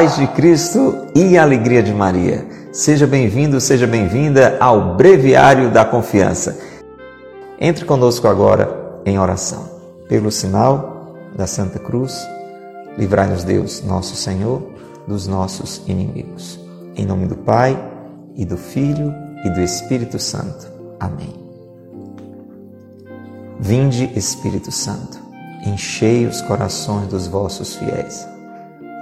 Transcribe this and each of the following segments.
Paz de Cristo e alegria de Maria. Seja bem-vindo, seja bem-vinda ao Breviário da Confiança. Entre conosco agora em oração. Pelo sinal da Santa Cruz, livrai-nos Deus, nosso Senhor, dos nossos inimigos. Em nome do Pai, e do Filho, e do Espírito Santo. Amém. Vinde, Espírito Santo, enchei os corações dos vossos fiéis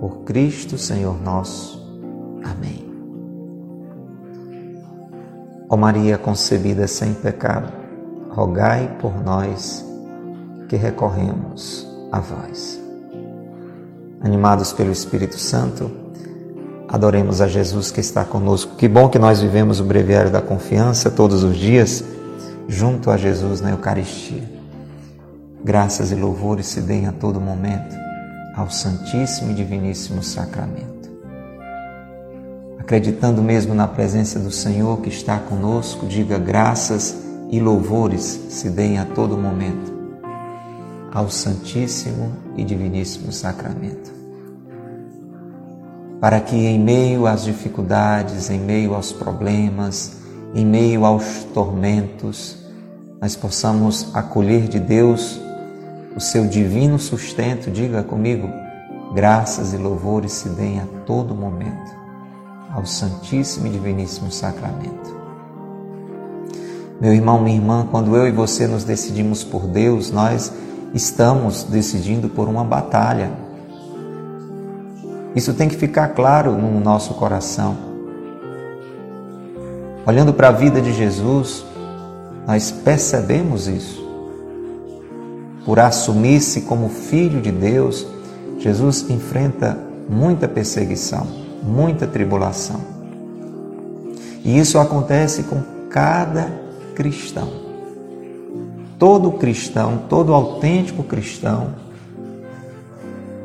por Cristo Senhor nosso. Amém. Ó Maria concebida sem pecado, rogai por nós que recorremos a vós. Animados pelo Espírito Santo, adoremos a Jesus que está conosco. Que bom que nós vivemos o breviário da confiança todos os dias junto a Jesus na Eucaristia. Graças e louvores se deem a todo momento ao Santíssimo e Diviníssimo Sacramento. Acreditando mesmo na presença do Senhor que está conosco, diga graças e louvores se deem a todo momento ao Santíssimo e Diviníssimo Sacramento. Para que em meio às dificuldades, em meio aos problemas, em meio aos tormentos, nós possamos acolher de Deus o seu divino sustento, diga comigo, graças e louvores se deem a todo momento ao Santíssimo e Diviníssimo Sacramento. Meu irmão, minha irmã, quando eu e você nos decidimos por Deus, nós estamos decidindo por uma batalha. Isso tem que ficar claro no nosso coração. Olhando para a vida de Jesus, nós percebemos isso por assumir-se como filho de Deus, Jesus enfrenta muita perseguição, muita tribulação. E isso acontece com cada cristão. Todo cristão, todo autêntico cristão,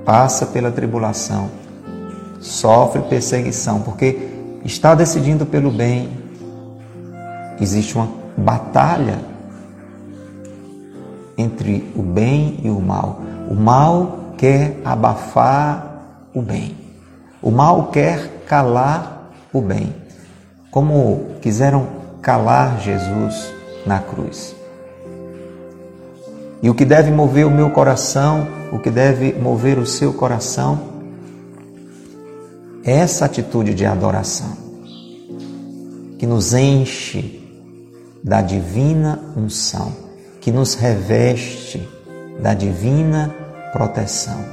passa pela tribulação, sofre perseguição, porque está decidindo pelo bem. Existe uma batalha entre o bem e o mal. O mal quer abafar o bem. O mal quer calar o bem. Como quiseram calar Jesus na cruz. E o que deve mover o meu coração, o que deve mover o seu coração, é essa atitude de adoração que nos enche da divina unção que nos reveste da divina proteção,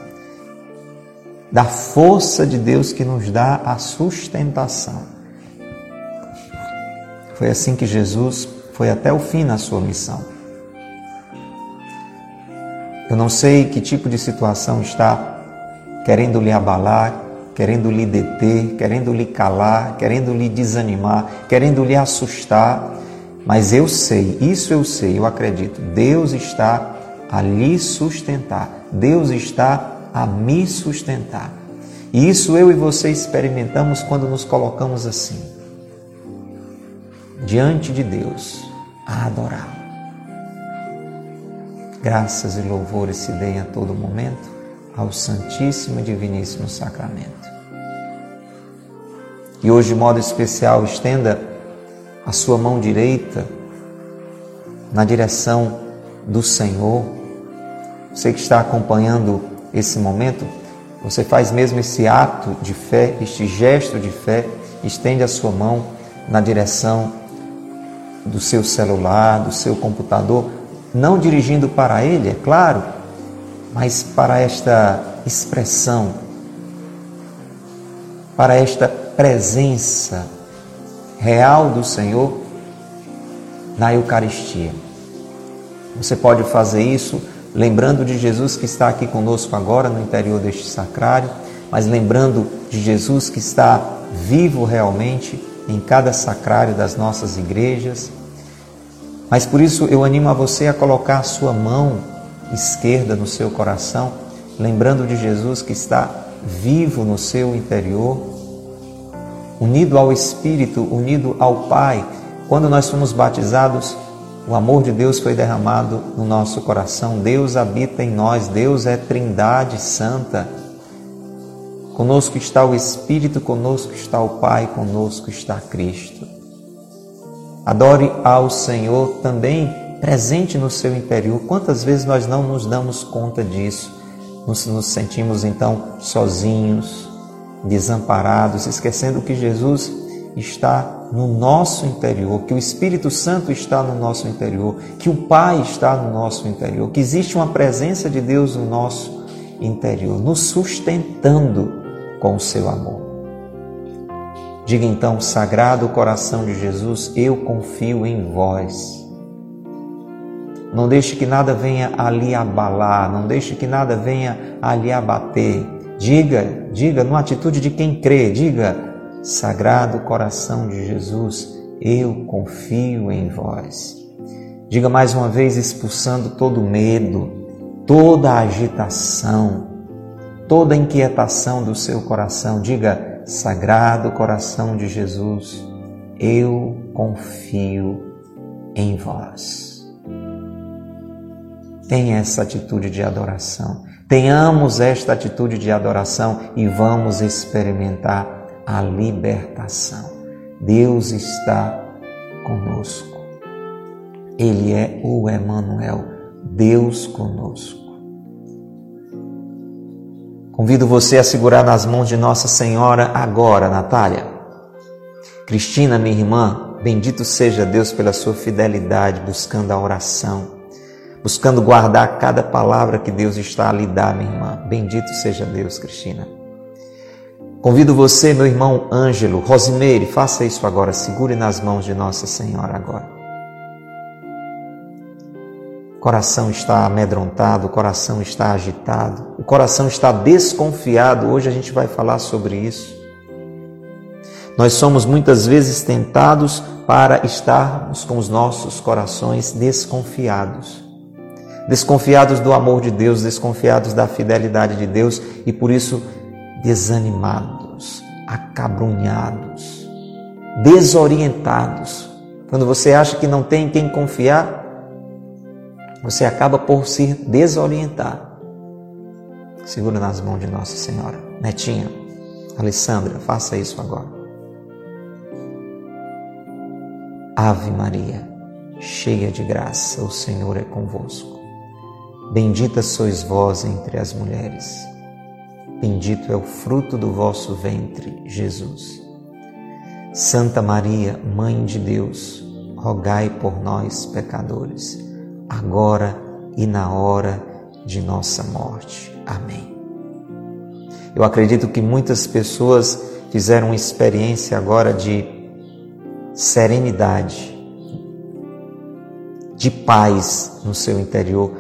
da força de Deus que nos dá a sustentação. Foi assim que Jesus foi até o fim na sua missão. Eu não sei que tipo de situação está querendo lhe abalar, querendo lhe deter, querendo lhe calar, querendo lhe desanimar, querendo lhe assustar, mas eu sei, isso eu sei, eu acredito. Deus está a lhe sustentar. Deus está a me sustentar. E isso eu e você experimentamos quando nos colocamos assim, diante de Deus, a adorá-lo. Graças e louvores se deem a todo momento ao Santíssimo e Diviníssimo Sacramento. E hoje, de modo especial, estenda a sua mão direita na direção do Senhor. Você que está acompanhando esse momento, você faz mesmo esse ato de fé, este gesto de fé, estende a sua mão na direção do seu celular, do seu computador, não dirigindo para ele, é claro, mas para esta expressão, para esta presença real do Senhor na Eucaristia. Você pode fazer isso lembrando de Jesus que está aqui conosco agora no interior deste sacrário, mas lembrando de Jesus que está vivo realmente em cada sacrário das nossas igrejas. Mas por isso eu animo a você a colocar a sua mão esquerda no seu coração, lembrando de Jesus que está vivo no seu interior, unido ao Espírito, unido ao Pai. Quando nós fomos batizados, o amor de Deus foi derramado no nosso coração. Deus habita em nós, Deus é Trindade Santa. Conosco está o Espírito, conosco está o Pai, conosco está Cristo. Adore ao Senhor também presente no seu interior. Quantas vezes nós não nos damos conta disso? Nos, nos sentimos então sozinhos, desamparados, esquecendo que Jesus está no nosso interior, que o Espírito Santo está no nosso interior, que o Pai está no nosso interior, que existe uma presença de Deus no nosso interior, nos sustentando com o seu amor. Diga então, Sagrado Coração de Jesus, eu confio em vós. Não deixe que nada venha a lhe abalar, não deixe que nada venha a lhe abater. Diga, diga numa atitude de quem crê, diga, Sagrado coração de Jesus, eu confio em vós. Diga mais uma vez, expulsando todo medo, toda agitação, toda inquietação do seu coração. Diga, Sagrado coração de Jesus, eu confio em vós. Tenha essa atitude de adoração. Tenhamos esta atitude de adoração e vamos experimentar a libertação. Deus está conosco. Ele é o Emanuel, Deus conosco. Convido você a segurar nas mãos de Nossa Senhora agora, Natália. Cristina, minha irmã, bendito seja Deus pela sua fidelidade, buscando a oração, buscando guardar cada palavra que Deus está a lhe dar, minha irmã. Bendito seja Deus, Cristina. Convido você, meu irmão Ângelo, Rosimeire, faça isso agora, segure nas mãos de Nossa Senhora agora. O coração está amedrontado, o coração está agitado, o coração está desconfiado. Hoje a gente vai falar sobre isso. Nós somos muitas vezes tentados para estarmos com os nossos corações desconfiados. Desconfiados do amor de Deus, desconfiados da fidelidade de Deus e por isso desanimados, acabrunhados, desorientados. Quando você acha que não tem quem confiar, você acaba por se desorientar. Segura nas mãos de Nossa Senhora. Netinha, Alessandra, faça isso agora. Ave Maria, cheia de graça, o Senhor é convosco. Bendita sois vós entre as mulheres Bendito é o fruto do vosso ventre, Jesus. Santa Maria, Mãe de Deus, rogai por nós, pecadores, agora e na hora de nossa morte. Amém. Eu acredito que muitas pessoas fizeram uma experiência agora de serenidade, de paz no seu interior,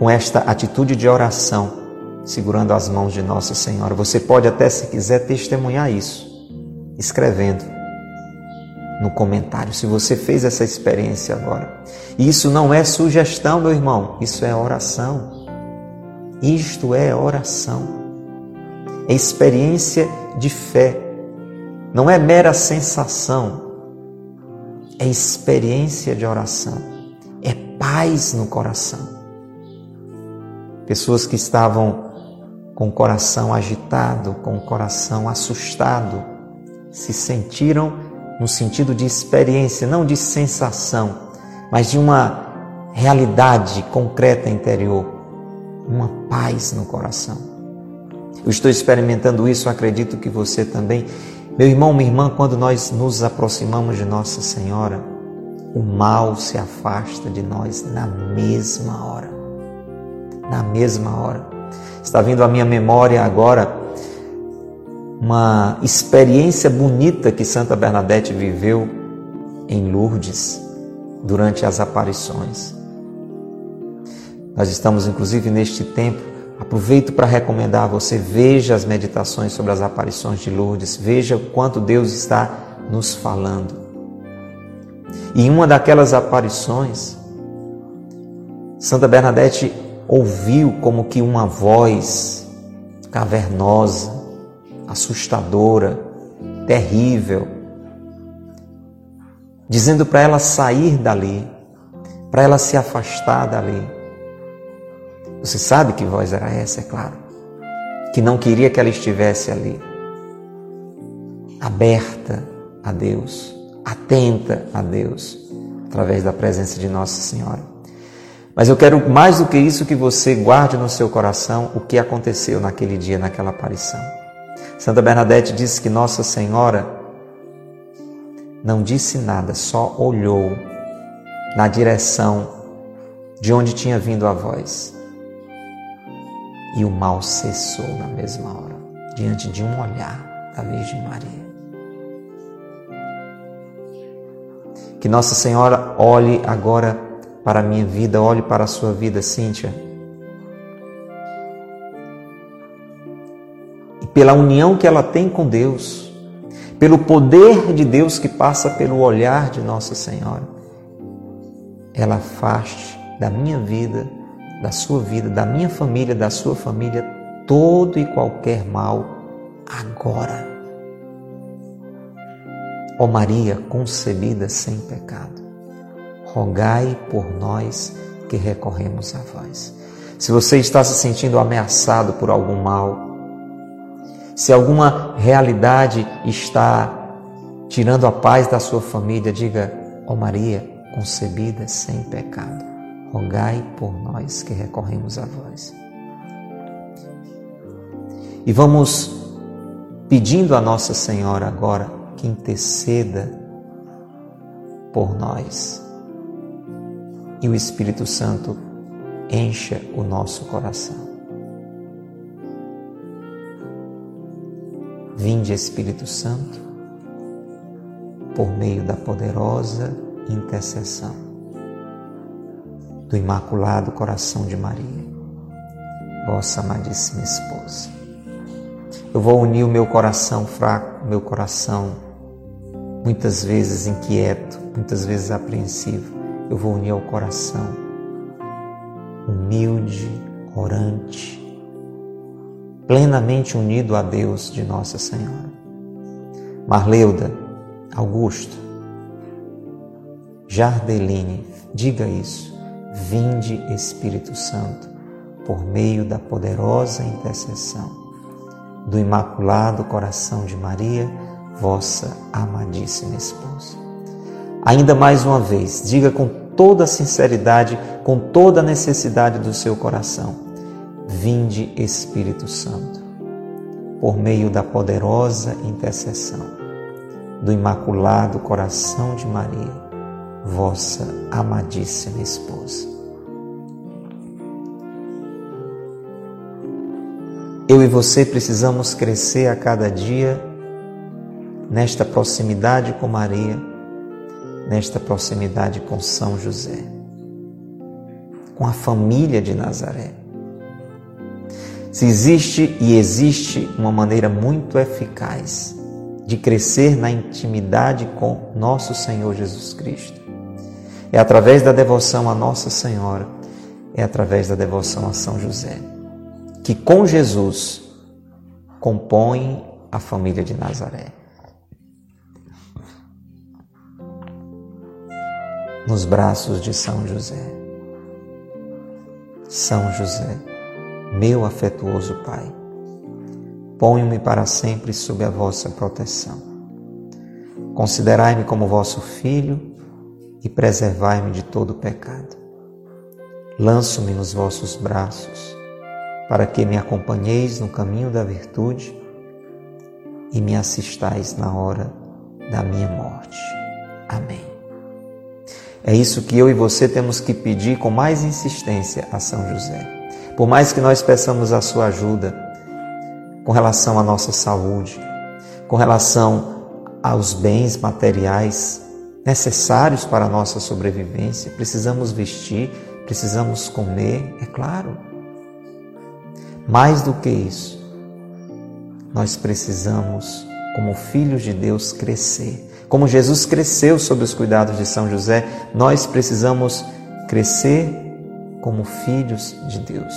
com esta atitude de oração segurando as mãos de Nossa Senhora. Você pode até, se quiser, testemunhar isso, escrevendo no comentário, se você fez essa experiência agora. Isso não é sugestão, meu irmão, isso é oração. Isto é oração. É experiência de fé. Não é mera sensação. É experiência de oração. É paz no coração. Pessoas que estavam com o coração agitado, com o coração assustado, se sentiram no sentido de experiência, não de sensação, mas de uma realidade concreta interior, uma paz no coração. Eu estou experimentando isso, acredito que você também. Meu irmão, minha irmã, quando nós nos aproximamos de Nossa Senhora, o mal se afasta de nós na mesma hora. Na mesma hora. Está vindo à minha memória agora uma experiência bonita que Santa Bernadette viveu em Lourdes durante as aparições. Nós estamos, inclusive, neste tempo Aproveito para recomendar a você, veja as meditações sobre as aparições de Lourdes, veja o quanto Deus está nos falando. E em uma daquelas aparições, Santa Bernadette ouviu como que uma voz cavernosa, assustadora, terrível, dizendo para ela sair dali, para ela se afastar dali. Você sabe que voz era essa, é claro. Que não queria que ela estivesse ali. Aberta a Deus, atenta a Deus, através da presença de Nossa Senhora. Mas eu quero mais do que isso que você guarde no seu coração o que aconteceu naquele dia, naquela aparição. Santa Bernadette disse que Nossa Senhora não disse nada, só olhou na direção de onde tinha vindo a voz. E o mal cessou na mesma hora, diante de um olhar da Virgem Maria. Que Nossa Senhora olhe agora para a minha vida, olhe para a sua vida, Cíntia. E pela união que ela tem com Deus, pelo poder de Deus que passa pelo olhar de Nossa Senhora, ela afaste da minha vida, da sua vida, da minha família, da sua família, todo e qualquer mal agora. Ó Maria concebida sem pecado, rogai por nós que recorremos a vós. Se você está se sentindo ameaçado por algum mal, se alguma realidade está tirando a paz da sua família, diga: Ó oh Maria, concebida sem pecado, rogai por nós que recorremos a vós. E vamos pedindo a Nossa Senhora agora que interceda por nós. E o Espírito Santo encha o nosso coração. Vinde, Espírito Santo, por meio da poderosa intercessão do Imaculado Coração de Maria, vossa amadíssima esposa. Eu vou unir o meu coração fraco, meu coração muitas vezes inquieto, muitas vezes apreensivo. Eu vou unir ao coração humilde, orante, plenamente unido a Deus de Nossa Senhora. Marleuda, Augusto, Jardeline, diga isso. Vinde Espírito Santo, por meio da poderosa intercessão do Imaculado Coração de Maria, vossa amadíssima esposa. Ainda mais uma vez, diga com toda a sinceridade, com toda a necessidade do seu coração Vinde Espírito Santo, por meio da poderosa intercessão do Imaculado Coração de Maria, vossa amadíssima esposa. Eu e você precisamos crescer a cada dia nesta proximidade com Maria, nesta proximidade com São José, com a família de Nazaré. Se existe e existe uma maneira muito eficaz de crescer na intimidade com nosso Senhor Jesus Cristo, é através da devoção a Nossa Senhora, é através da devoção a São José, que com Jesus compõe a família de Nazaré. Nos braços de São José. São José meu afetuoso Pai. Ponho-me para sempre sob a vossa proteção. Considerai-me como vosso filho e preservai-me de todo pecado. Lanço-me nos vossos braços, para que me acompanheis no caminho da virtude e me assistais na hora da minha morte. Amém. É isso que eu e você temos que pedir com mais insistência a São José. Por mais que nós peçamos a sua ajuda com relação à nossa saúde, com relação aos bens materiais necessários para a nossa sobrevivência, precisamos vestir, precisamos comer, é claro. Mais do que isso, nós precisamos, como filhos de Deus, crescer. Como Jesus cresceu sob os cuidados de São José, nós precisamos crescer como filhos de Deus.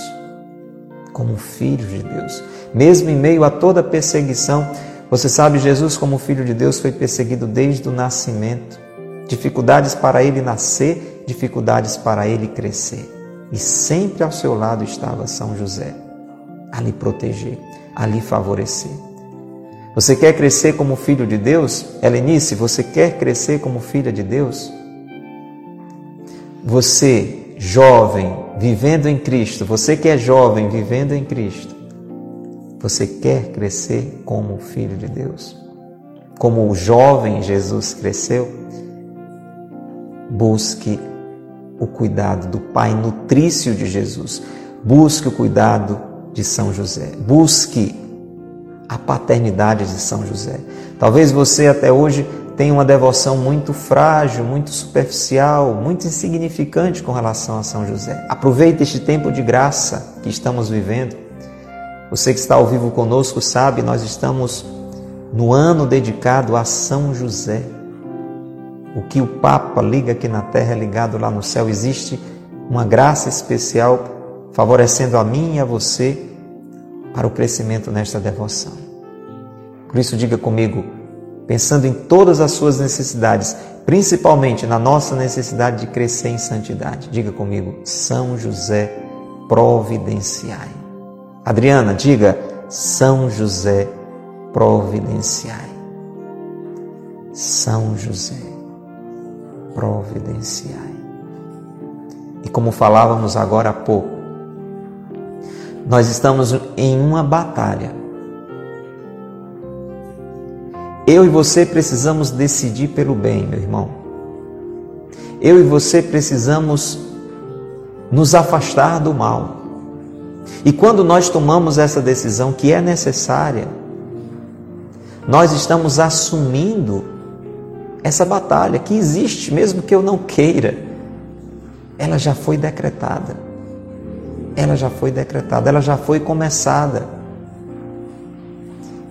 Como filhos de Deus. Mesmo em meio a toda perseguição, você sabe, Jesus, como filho de Deus, foi perseguido desde o nascimento. Dificuldades para ele nascer, dificuldades para ele crescer. E sempre ao seu lado estava São José, a lhe proteger, a lhe favorecer. Você quer crescer como filho de Deus? Helenice, você quer crescer como filha de Deus? Você, jovem, vivendo em Cristo, você que é jovem, vivendo em Cristo, você quer crescer como filho de Deus? Como o jovem Jesus cresceu? Busque o cuidado do Pai nutrício de Jesus. Busque o cuidado de São José. Busque a paternidade de São José. Talvez você até hoje tenha uma devoção muito frágil, muito superficial, muito insignificante com relação a São José. Aproveite este tempo de graça que estamos vivendo você que está ao vivo conosco sabe, nós estamos no ano dedicado a São José. O que o Papa liga aqui na terra é ligado lá no céu. Existe uma graça especial favorecendo a mim e a você para o crescimento nesta devoção. Por isso, diga comigo, pensando em todas as suas necessidades, principalmente na nossa necessidade de crescer em santidade, diga comigo, São José, providenciai. Adriana, diga São José, providenciai. São José, providenciai. E como falávamos agora há pouco, nós estamos em uma batalha. Eu e você precisamos decidir pelo bem, meu irmão. Eu e você precisamos nos afastar do mal. E quando nós tomamos essa decisão que é necessária, nós estamos assumindo essa batalha que existe, mesmo que eu não queira. Ela já foi decretada. Ela já foi decretada, ela já foi começada.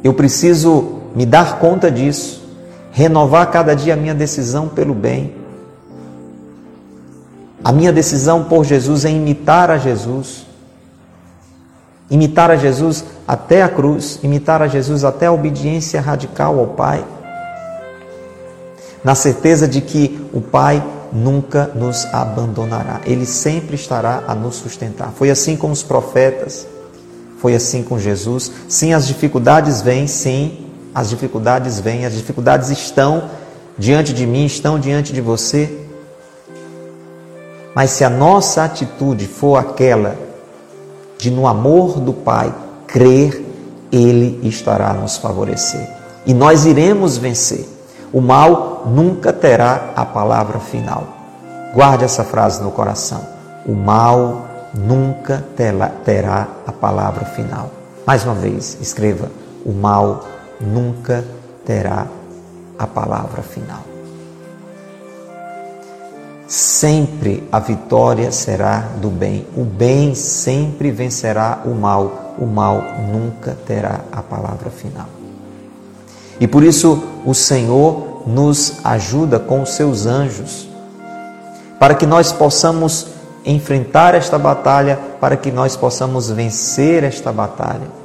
Eu preciso me dar conta disso, renovar cada dia a minha decisão pelo bem. A minha decisão por Jesus é imitar a Jesus imitar a Jesus até a cruz, imitar a Jesus até a obediência radical ao Pai, na certeza de que o Pai nunca nos abandonará, Ele sempre estará a nos sustentar. Foi assim com os profetas, foi assim com Jesus. Sim, as dificuldades vêm, sim, as dificuldades vêm, as dificuldades estão diante de mim, estão diante de você. Mas se a nossa atitude for aquela de no amor do Pai crer, Ele estará a nos favorecer. E nós iremos vencer. O mal nunca terá a palavra final. Guarde essa frase no coração. O mal nunca terá a palavra final. Mais uma vez, escreva: o mal nunca terá a palavra final sempre a vitória será do bem. O bem sempre vencerá o mal. O mal nunca terá a palavra final. E por isso o Senhor nos ajuda com os seus anjos, para que nós possamos enfrentar esta batalha, para que nós possamos vencer esta batalha.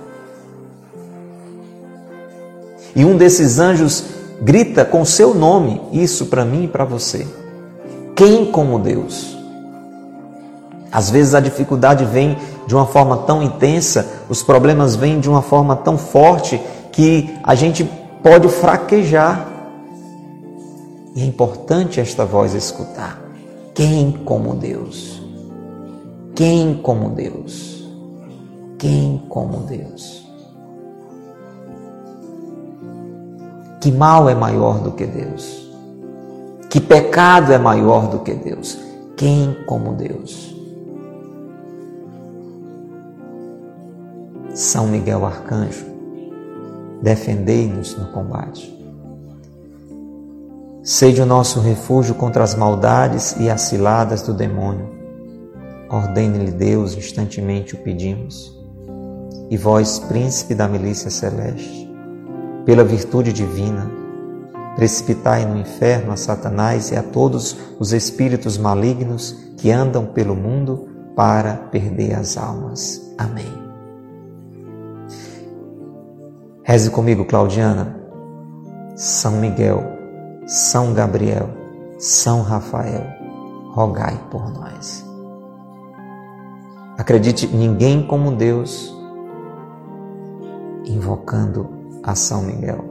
E um desses anjos grita com seu nome, isso para mim e para você. Quem como Deus? Às vezes a dificuldade vem de uma forma tão intensa, os problemas vêm de uma forma tão forte que a gente pode fraquejar. E é importante esta voz escutar. Quem como Deus? Quem como Deus? Quem como Deus? Que mal é maior do que Deus? Que pecado é maior do que Deus? Quem como Deus? São Miguel Arcanjo, defendei-nos no combate. Sede o nosso refúgio contra as maldades e as ciladas do demônio. Ordene-lhe Deus, instantemente o pedimos. e vós, príncipe da milícia celeste, pela virtude divina, precipitai no inferno a Satanás e a todos os espíritos malignos que andam pelo mundo para perder as almas. Amém. Reze comigo, Claudiana. São Miguel, São Gabriel, São Rafael, rogai por nós. Acredite, ninguém como Deus, invocando a São Miguel.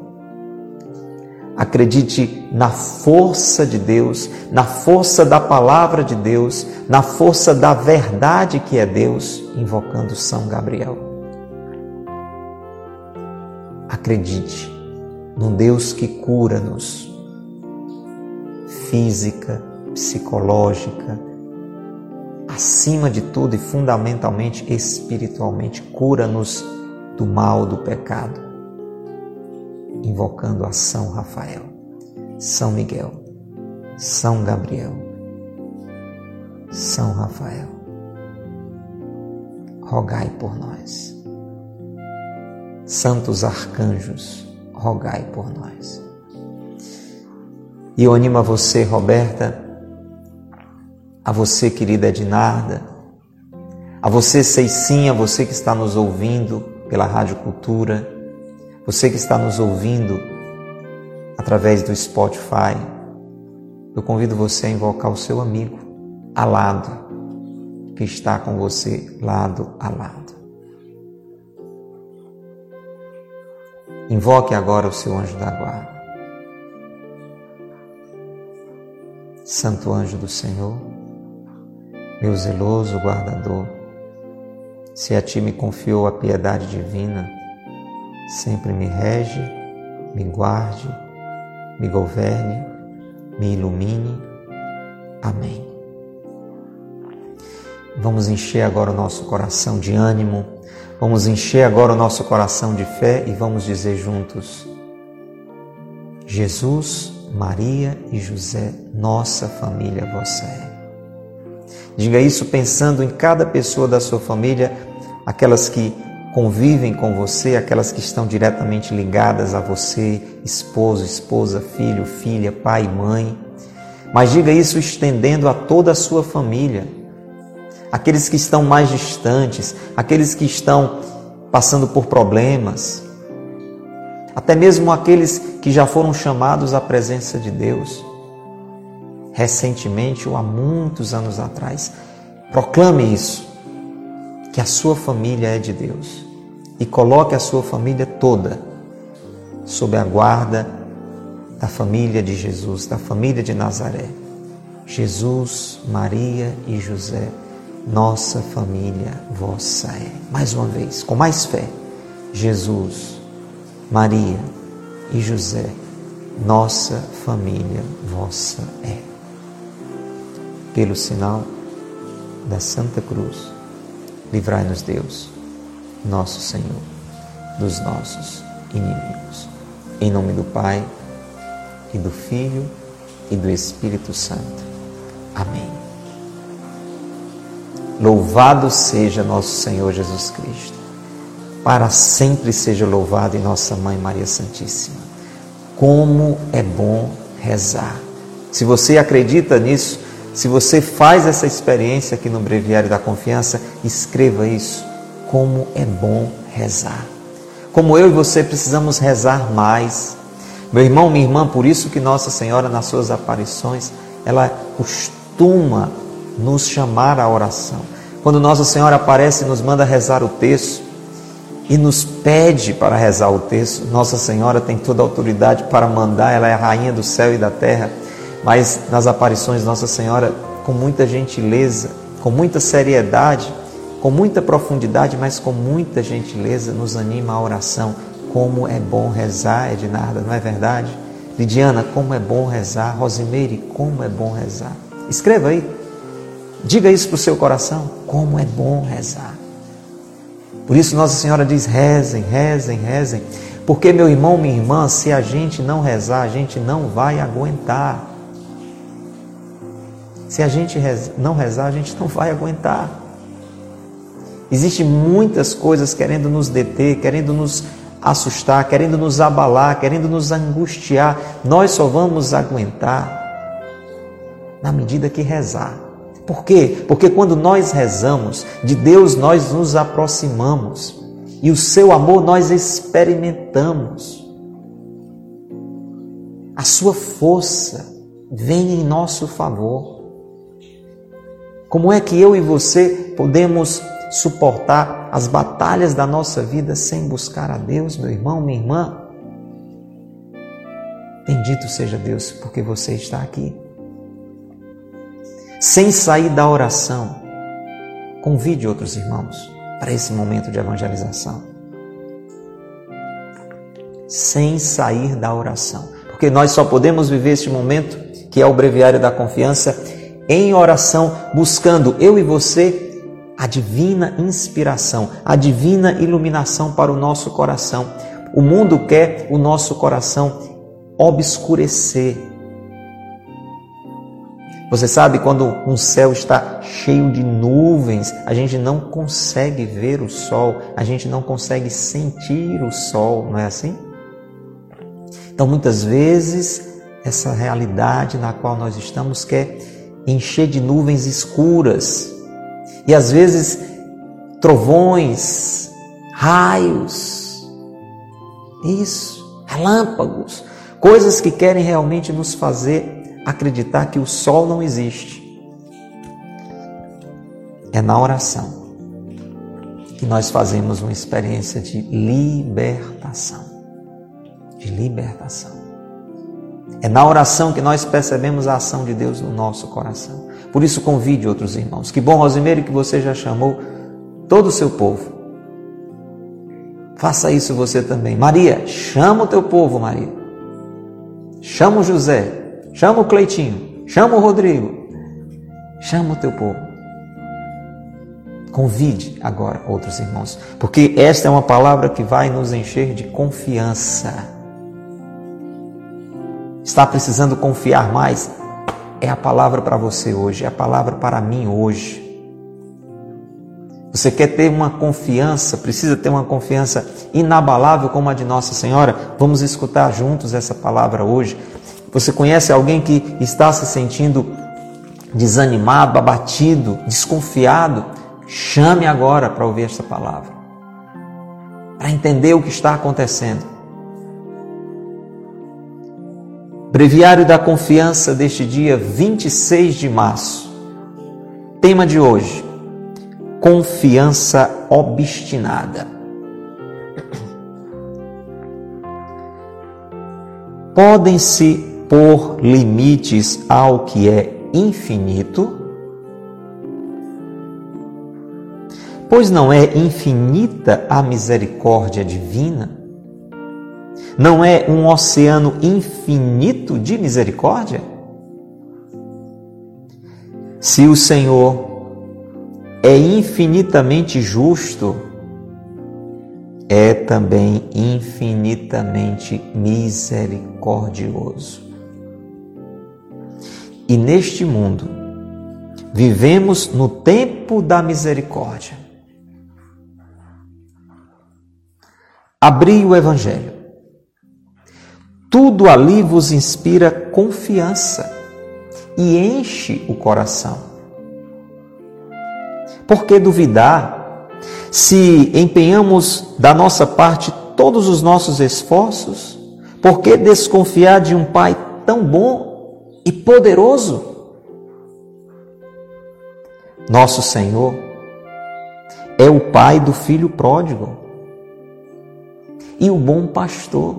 Acredite na força de Deus, na força da palavra de Deus, na força da verdade que é Deus, invocando São Gabriel. Acredite num Deus que cura-nos física, psicológica, acima de tudo e fundamentalmente espiritualmente, cura-nos do mal do pecado, invocando a São Rafael, São Miguel, São Gabriel, São Rafael. Rogai por nós. Santos arcanjos, rogai por nós. E eu animo a você, Roberta, a você, querida Ednarda, a você, Ceicinha, você que está nos ouvindo pela Rádio Cultura, você que está nos ouvindo através do Spotify, eu convido você a invocar o seu amigo alado, que está com você lado a lado. Invoque agora o seu anjo da guarda. Santo anjo do Senhor, meu zeloso guardador, se a ti me confiou a piedade divina, sempre me rege, me guarde, me governe, me ilumine. Amém. Vamos encher agora o nosso coração de ânimo, vamos encher agora o nosso coração de fé e vamos dizer juntos: Jesus, Maria e José, nossa família vossa é. Diga isso pensando em cada pessoa da sua família, aquelas que convivem com você, aquelas que estão diretamente ligadas a você, esposo, esposa, filho, filha, pai, mãe. Mas diga isso estendendo a toda a sua família. Aqueles que estão mais distantes, aqueles que estão passando por problemas, até mesmo aqueles que já foram chamados à presença de Deus recentemente ou há muitos anos atrás. Proclame isso, que a sua família é de Deus e coloque a sua família toda sob a guarda da família de Jesus, da família de Nazaré. Jesus, Maria e José, nossa família vossa é. Mais uma vez, com mais fé. Jesus, Maria e José, nossa família vossa é pelo sinal da Santa Cruz, livrai-nos Deus, nosso Senhor, dos nossos inimigos. Em nome do Pai, e do Filho, e do Espírito Santo. Amém. Louvado seja nosso Senhor Jesus Cristo. Para sempre seja louvado em nossa Mãe Maria Santíssima. Como é bom rezar. Se você acredita nisso, se você faz essa experiência aqui no Breviário da Confiança, escreva isso. Como é bom rezar. Como eu e você precisamos rezar mais. Meu irmão, minha irmã, por isso que Nossa Senhora, nas suas aparições, ela costuma nos chamar à oração. Quando Nossa Senhora aparece e nos manda rezar o texto e nos pede para rezar o texto, Nossa Senhora tem toda a autoridade para mandar, ela é a rainha do céu e da terra mas nas aparições Nossa Senhora, com muita gentileza, com muita seriedade, com muita profundidade, mas com muita gentileza, nos anima a oração. Como é bom rezar, Ednarda, não é verdade? Lidiana, como é bom rezar. Rosimeire, como é bom rezar. Escreva aí. Diga isso para o seu coração. Como é bom rezar. Por isso Nossa Senhora diz: rezem, rezem, rezem. Porque, meu irmão, minha irmã, se a gente não rezar, a gente não vai aguentar. Se a gente não rezar, a gente não vai aguentar. Existem muitas coisas querendo nos deter, querendo nos assustar, querendo nos abalar, querendo nos angustiar. Nós só vamos aguentar na medida que rezar. Por quê? Porque quando nós rezamos, de Deus nós nos aproximamos e o seu amor nós experimentamos. A sua força vem em nosso favor. Como é que eu e você podemos suportar as batalhas da nossa vida sem buscar a Deus, meu irmão, minha irmã? Bendito seja Deus porque você está aqui. Sem sair da oração, convide outros irmãos para esse momento de evangelização. Sem sair da oração, porque nós só podemos viver este momento, que é o breviário da confiança, em oração, buscando eu e você a divina inspiração, a divina iluminação para o nosso coração. O mundo quer o nosso coração obscurecer. Você sabe quando um céu está cheio de nuvens, a gente não consegue ver o sol, a gente não consegue sentir o sol, não é assim? Então, muitas vezes, essa realidade na qual nós estamos quer encher de nuvens escuras, e às vezes trovões, raios, isso, relâmpagos, coisas que querem realmente nos fazer acreditar que o sol não existe. É na oração que nós fazemos uma experiência de libertação. De libertação. É na oração que nós percebemos a ação de Deus no nosso coração. Por isso, convide outros irmãos. Que bom, Rosimeiro, que você já chamou todo o seu povo. Faça isso você também. Maria, chama o teu povo, Maria. Chama o José. Chama o Cleitinho. Chama o Rodrigo. Chama o teu povo. Convide agora outros irmãos, porque esta é uma palavra que vai nos encher de confiança. Está precisando confiar mais? é a palavra para você hoje, é a palavra para mim hoje. Você quer ter uma confiança, precisa ter uma confiança inabalável como a de Nossa Senhora? Vamos escutar juntos essa palavra hoje. Você conhece alguém que está se sentindo desanimado, abatido, desconfiado? Chame agora para ouvir essa palavra, para entender o que está acontecendo. Breviário da Confiança deste dia 26 de março. Tema de hoje: Confiança obstinada. Podem-se pôr limites ao que é infinito? Pois não é infinita a misericórdia divina? não é um oceano infinito de misericórdia? Se o Senhor é infinitamente justo, é também infinitamente misericordioso. E neste mundo, vivemos no tempo da misericórdia. Abri o Evangelho tudo ali vos inspira confiança e enche o coração. Por que duvidar se empenhamos da nossa parte todos os nossos esforços? Por que desconfiar de um Pai tão bom e poderoso? Nosso Senhor é o Pai do filho pródigo e o bom pastor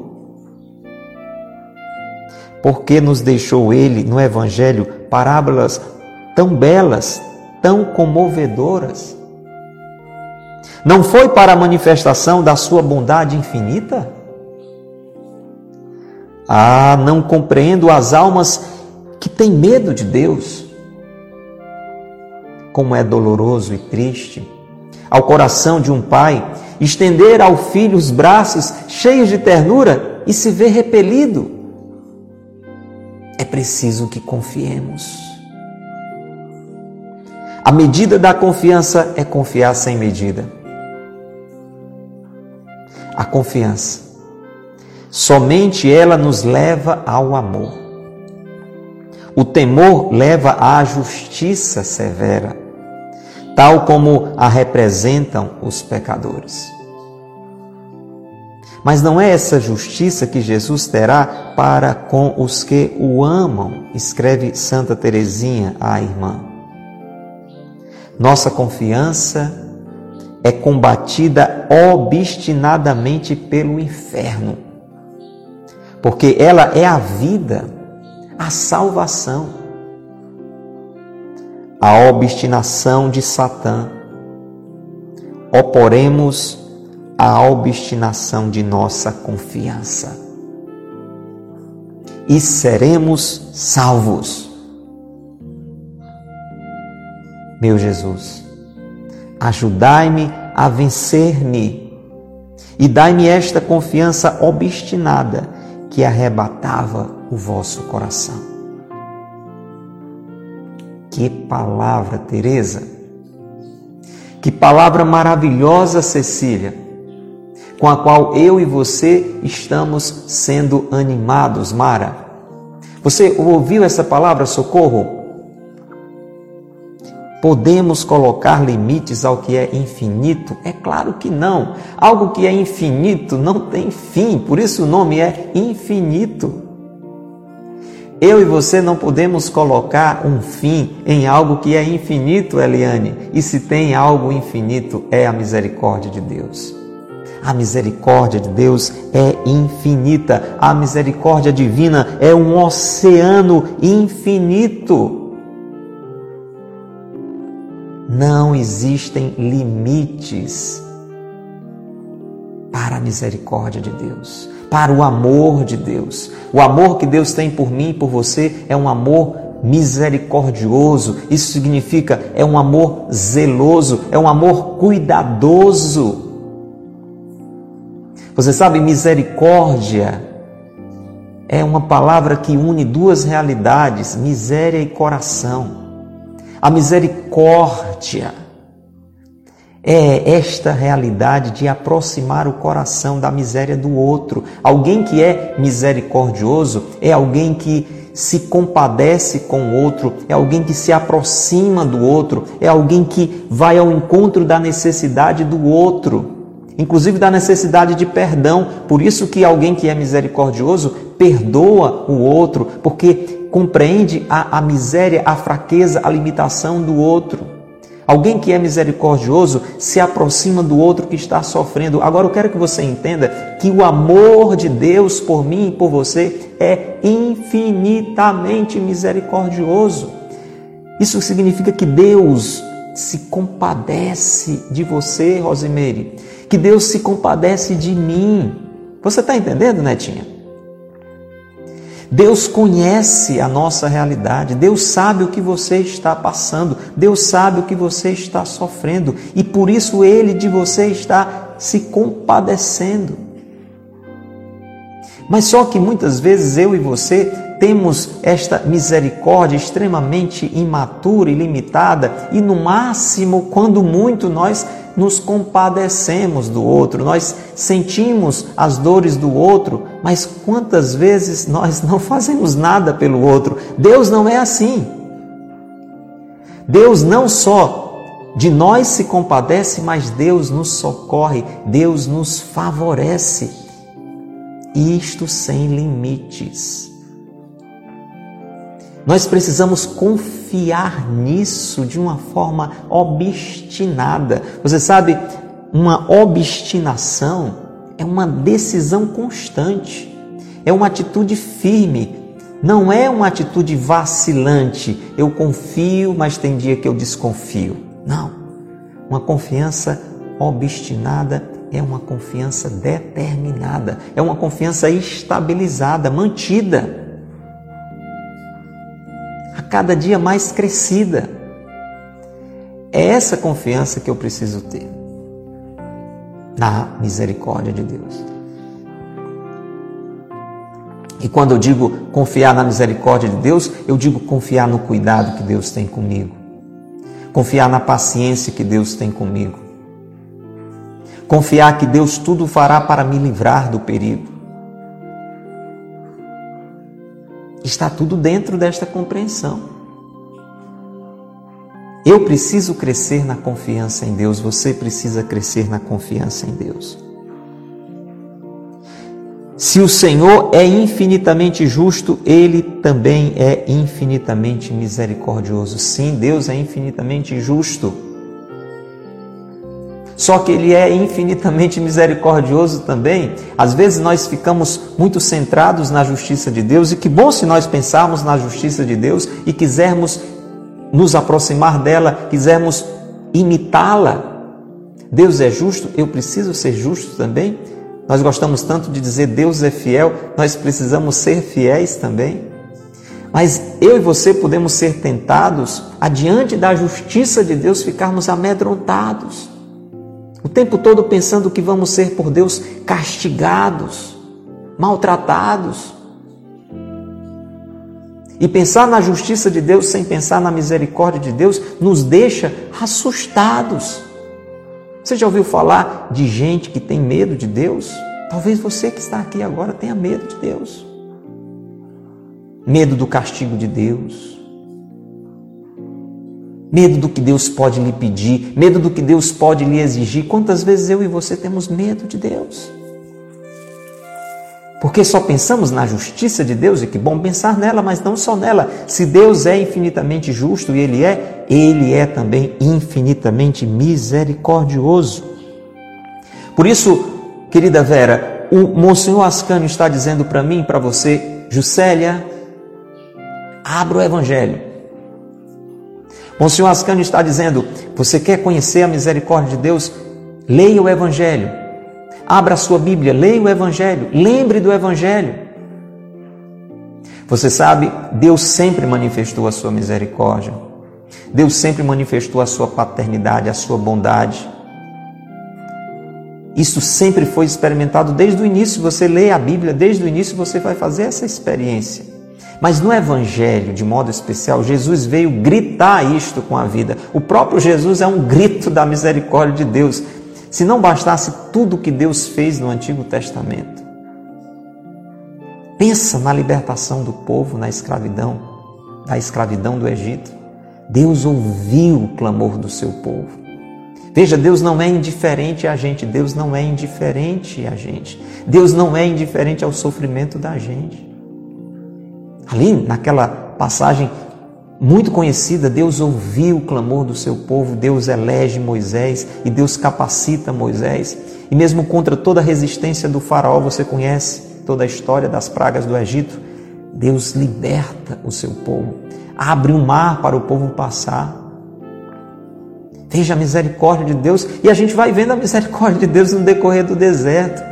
porque nos deixou ele no Evangelho parábolas tão belas, tão comovedoras? Não foi para a manifestação da sua bondade infinita? Ah, não compreendo as almas que têm medo de Deus. Como é doloroso e triste ao coração de um pai estender ao filho os braços cheios de ternura e se ver repelido é preciso que confiemos. A medida da confiança é confiar sem medida. A confiança. Somente ela nos leva ao amor. O temor leva à justiça severa, tal como a representam os pecadores. Mas não é essa justiça que Jesus terá para com os que o amam, escreve Santa Teresinha, a irmã. Nossa confiança é combatida obstinadamente pelo inferno, porque ela é a vida, a salvação. A obstinação de Satã. Oporemos a obstinação de nossa confiança. E seremos salvos. Meu Jesus, ajudai-me a vencer-me e dai-me esta confiança obstinada que arrebatava o vosso coração. Que palavra, Teresa! Que palavra maravilhosa, Cecília! com a qual eu e você estamos sendo animados, Mara. Você ouviu essa palavra, socorro? Podemos colocar limites ao que é infinito? É claro que não. Algo que é infinito não tem fim, por isso o nome é infinito. Eu e você não podemos colocar um fim em algo que é infinito, Eliane. E se tem algo infinito, é a misericórdia de Deus. A misericórdia de Deus é infinita. A misericórdia divina é um oceano infinito. Não existem limites para a misericórdia de Deus, para o amor de Deus. O amor que Deus tem por mim e por você é um amor misericordioso. Isso significa é um amor zeloso, é um amor cuidadoso. Você sabe, misericórdia é uma palavra que une duas realidades, miséria e coração. A misericórdia é esta realidade de aproximar o coração da miséria do outro. Alguém que é misericordioso é alguém que se compadece com o outro, é alguém que se aproxima do outro, é alguém que vai ao encontro da necessidade do outro inclusive da necessidade de perdão. Por isso que alguém que é misericordioso perdoa o outro, porque compreende a, a miséria, a fraqueza, a limitação do outro. Alguém que é misericordioso se aproxima do outro que está sofrendo. Agora eu quero que você entenda que o amor de Deus por mim e por você é infinitamente misericordioso. Isso significa que Deus se compadece de você, Rosemary que Deus se compadece de mim. Você está entendendo, netinha? Deus conhece a nossa realidade, Deus sabe o que você está passando, Deus sabe o que você está sofrendo. E por isso Ele de você está se compadecendo. Mas só que muitas vezes eu e você temos esta misericórdia extremamente imatura e limitada, e no máximo, quando muito, nós nos compadecemos do outro, nós sentimos as dores do outro, mas quantas vezes nós não fazemos nada pelo outro? Deus não é assim. Deus não só de nós se compadece, mas Deus nos socorre, Deus nos favorece. Isto sem limites. Nós precisamos confiar nisso de uma forma obstinada. Você sabe, uma obstinação é uma decisão constante, é uma atitude firme, não é uma atitude vacilante. Eu confio, mas tem dia que eu desconfio. Não. Uma confiança obstinada é uma confiança determinada, é uma confiança estabilizada, mantida cada dia mais crescida. É essa confiança que eu preciso ter na misericórdia de Deus. E quando eu digo confiar na misericórdia de Deus, eu digo confiar no cuidado que Deus tem comigo. Confiar na paciência que Deus tem comigo. Confiar que Deus tudo fará para me livrar do perigo. Está tudo dentro desta compreensão. Eu preciso crescer na confiança em Deus, você precisa crescer na confiança em Deus. Se o Senhor é infinitamente justo, ele também é infinitamente misericordioso. Sim, Deus é infinitamente justo. Só que ele é infinitamente misericordioso também. Às vezes nós ficamos muito centrados na justiça de Deus, e que bom se nós pensarmos na justiça de Deus e quisermos nos aproximar dela, quisermos imitá-la. Deus é justo, eu preciso ser justo também. Nós gostamos tanto de dizer Deus é fiel, nós precisamos ser fiéis também. Mas eu e você podemos ser tentados, adiante da justiça de Deus, ficarmos amedrontados. O tempo todo pensando que vamos ser por Deus castigados, maltratados. E pensar na justiça de Deus sem pensar na misericórdia de Deus nos deixa assustados. Você já ouviu falar de gente que tem medo de Deus? Talvez você que está aqui agora tenha medo de Deus. Medo do castigo de Deus. Medo do que Deus pode lhe pedir, medo do que Deus pode lhe exigir. Quantas vezes eu e você temos medo de Deus? Porque só pensamos na justiça de Deus, e que bom pensar nela, mas não só nela. Se Deus é infinitamente justo e Ele é, Ele é também infinitamente misericordioso. Por isso, querida Vera, o Monsenhor Ascânio está dizendo para mim para você, Juscelia, abra o Evangelho. Monsenhor Ascânio está dizendo: você quer conhecer a misericórdia de Deus? Leia o Evangelho. Abra a sua Bíblia, leia o Evangelho, lembre do Evangelho. Você sabe, Deus sempre manifestou a sua misericórdia. Deus sempre manifestou a sua paternidade, a sua bondade. Isso sempre foi experimentado desde o início. Você lê a Bíblia, desde o início você vai fazer essa experiência. Mas no Evangelho, de modo especial, Jesus veio gritar isto com a vida. O próprio Jesus é um grito da misericórdia de Deus. Se não bastasse tudo o que Deus fez no Antigo Testamento, pensa na libertação do povo na escravidão, da escravidão do Egito. Deus ouviu o clamor do seu povo. Veja, Deus não é indiferente a gente, Deus não é indiferente a gente. Deus não é indiferente ao sofrimento da gente. Ali, naquela passagem muito conhecida, Deus ouviu o clamor do seu povo, Deus elege Moisés e Deus capacita Moisés. E mesmo contra toda a resistência do faraó, você conhece toda a história das pragas do Egito, Deus liberta o seu povo, abre um mar para o povo passar. Veja a misericórdia de Deus e a gente vai vendo a misericórdia de Deus no decorrer do deserto.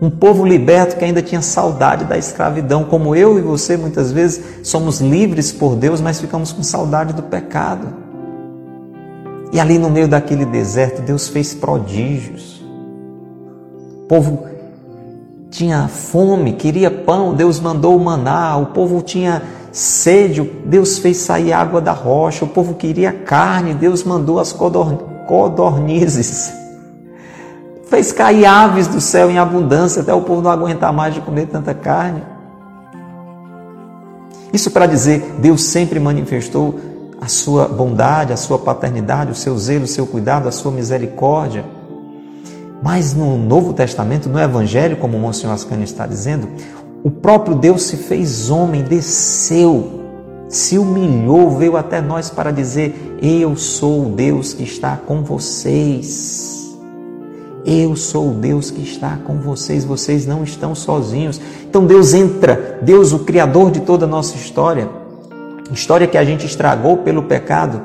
Um povo liberto que ainda tinha saudade da escravidão, como eu e você muitas vezes somos livres por Deus, mas ficamos com saudade do pecado. E ali no meio daquele deserto, Deus fez prodígios. O povo tinha fome, queria pão, Deus mandou o maná. O povo tinha sede, Deus fez sair água da rocha. O povo queria carne, Deus mandou as codornizes fez cair aves do céu em abundância, até o povo não aguentar mais de comer tanta carne. Isso para dizer, Deus sempre manifestou a sua bondade, a sua paternidade, o seu zelo, o seu cuidado, a sua misericórdia. Mas no Novo Testamento, no Evangelho, como o Monsenhor Ascani está dizendo, o próprio Deus se fez homem, desceu, se humilhou, veio até nós para dizer: Eu sou o Deus que está com vocês. Eu sou o Deus que está com vocês, vocês não estão sozinhos. Então Deus entra, Deus, o Criador de toda a nossa história, história que a gente estragou pelo pecado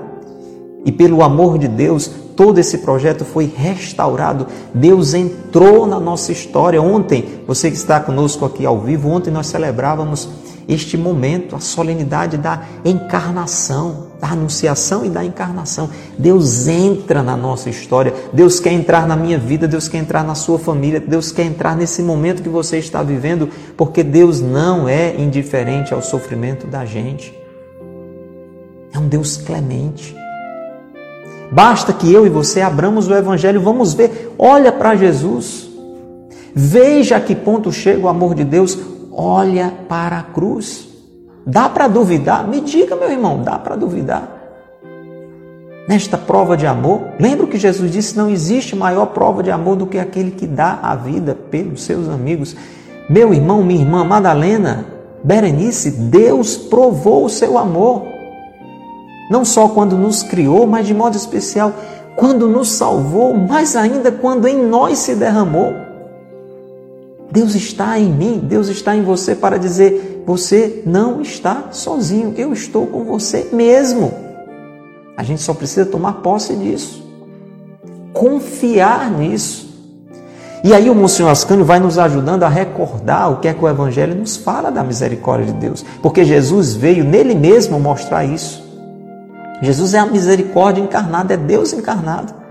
e pelo amor de Deus, todo esse projeto foi restaurado. Deus entrou na nossa história. Ontem, você que está conosco aqui ao vivo, ontem nós celebrávamos este momento, a solenidade da encarnação, da anunciação e da encarnação. Deus entra na nossa história, Deus quer entrar na minha vida, Deus quer entrar na sua família, Deus quer entrar nesse momento que você está vivendo, porque Deus não é indiferente ao sofrimento da gente. É um Deus clemente. Basta que eu e você abramos o Evangelho, vamos ver, olha para Jesus. Veja a que ponto chega o amor de Deus, olha para a cruz. Dá para duvidar? Me diga, meu irmão, dá para duvidar? Nesta prova de amor, lembra que Jesus disse: não existe maior prova de amor do que aquele que dá a vida pelos seus amigos. Meu irmão, minha irmã Madalena, Berenice, Deus provou o seu amor. Não só quando nos criou, mas de modo especial quando nos salvou, mais ainda quando em nós se derramou. Deus está em mim, Deus está em você para dizer: você não está sozinho, eu estou com você mesmo. A gente só precisa tomar posse disso, confiar nisso. E aí o Monsenhor Ascânio vai nos ajudando a recordar o que é que o Evangelho nos fala da misericórdia de Deus. Porque Jesus veio nele mesmo mostrar isso. Jesus é a misericórdia encarnada, é Deus encarnado.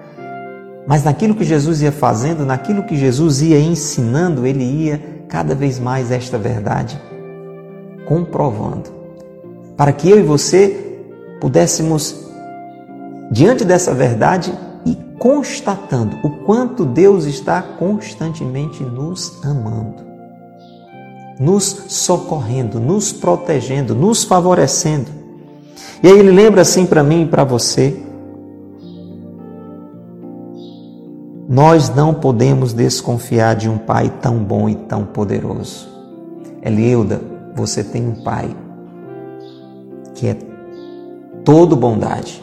Mas naquilo que Jesus ia fazendo, naquilo que Jesus ia ensinando, ele ia cada vez mais esta verdade comprovando. Para que eu e você pudéssemos, diante dessa verdade, constatando o quanto Deus está constantemente nos amando, nos socorrendo, nos protegendo, nos favorecendo. E aí ele lembra assim para mim e para você: nós não podemos desconfiar de um Pai tão bom e tão poderoso. Elieuda, você tem um Pai que é todo bondade,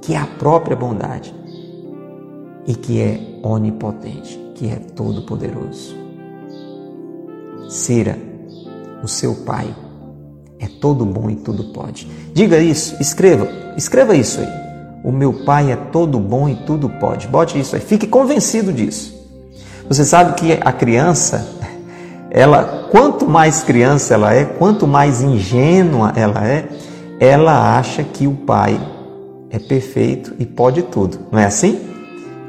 que é a própria bondade e que é onipotente, que é todo-poderoso. Cira, o seu Pai é todo bom e tudo pode. Diga isso, escreva, escreva isso aí. O meu Pai é todo bom e tudo pode. Bote isso aí, fique convencido disso. Você sabe que a criança, ela, quanto mais criança ela é, quanto mais ingênua ela é, ela acha que o Pai é perfeito e pode tudo. Não é assim?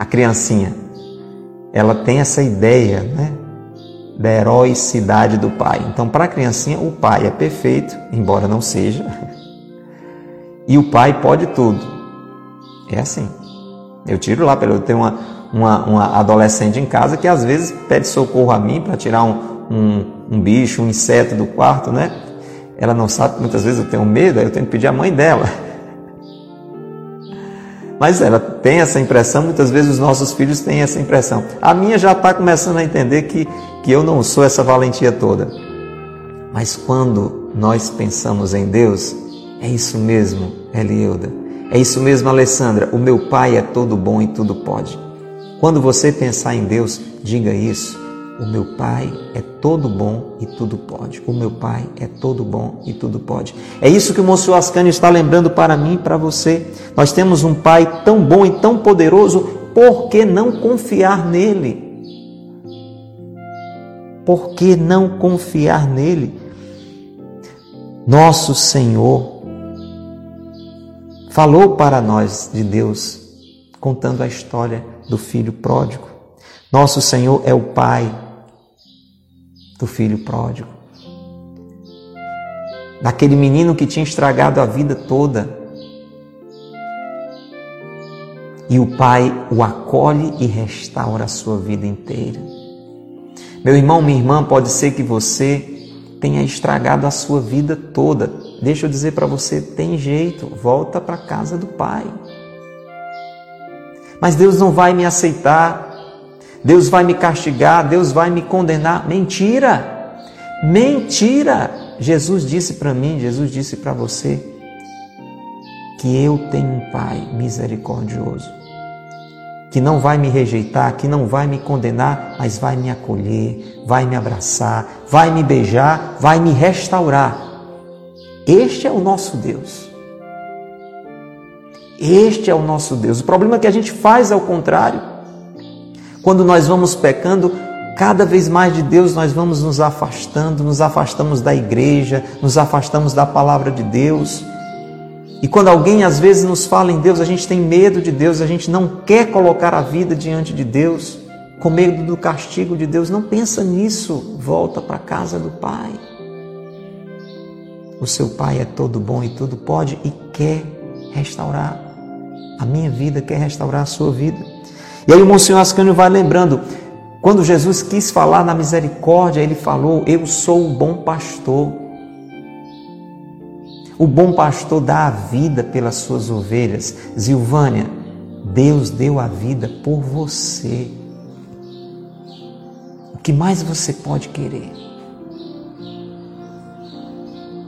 a criancinha, ela tem essa ideia, né? Da heroicidade do pai. Então, para a criancinha, o pai é perfeito, embora não seja, e o pai pode tudo. É assim. Eu tiro lá, eu tenho uma, uma, uma adolescente em casa que às vezes pede socorro a mim para tirar um, um, um, bicho, um inseto do quarto, né? Ela não sabe, muitas vezes eu tenho medo, aí eu tenho que pedir a mãe dela. Mas ela tem essa impressão, muitas vezes os nossos filhos têm essa impressão. A minha já está começando a entender que, que eu não sou essa valentia toda. Mas quando nós pensamos em Deus, é isso mesmo, Elieuda. É isso mesmo, Alessandra. O meu Pai é todo bom e tudo pode. Quando você pensar em Deus, diga isso. O meu Pai é todo bom e tudo pode. O meu Pai é todo bom e tudo pode. É isso que o Monsenhor Ascânio está lembrando para mim e para você. Nós temos um Pai tão bom e tão poderoso, por que não confiar nele? Por que não confiar nele? Nosso Senhor falou para nós de Deus, contando a história do filho pródigo. Nosso Senhor é o Pai do filho pródigo, daquele menino que tinha estragado a vida toda. E o Pai o acolhe e restaura a sua vida inteira. Meu irmão, minha irmã, pode ser que você tenha estragado a sua vida toda. Deixa eu dizer para você, tem jeito, volta para casa do Pai. Mas Deus não vai me aceitar Deus vai me castigar, Deus vai me condenar. Mentira! Mentira! Jesus disse para mim, Jesus disse para você que eu tenho um Pai misericordioso, que não vai me rejeitar, que não vai me condenar, mas vai me acolher, vai me abraçar, vai me beijar, vai me restaurar. Este é o nosso Deus. Este é o nosso Deus. O problema é que a gente faz ao contrário. Quando nós vamos pecando, cada vez mais de Deus nós vamos nos afastando, nos afastamos da igreja, nos afastamos da palavra de Deus. E quando alguém às vezes nos fala em Deus, a gente tem medo de Deus, a gente não quer colocar a vida diante de Deus, com medo do castigo de Deus. Não pensa nisso, volta para a casa do Pai. O seu Pai é todo bom e tudo pode e quer restaurar. a minha vida, quer restaurar a sua vida. E aí o Monsenhor Ascânio vai lembrando, quando Jesus quis falar na misericórdia, ele falou: Eu sou o bom pastor. O bom pastor dá a vida pelas suas ovelhas. Zilvânia, Deus deu a vida por você. O que mais você pode querer?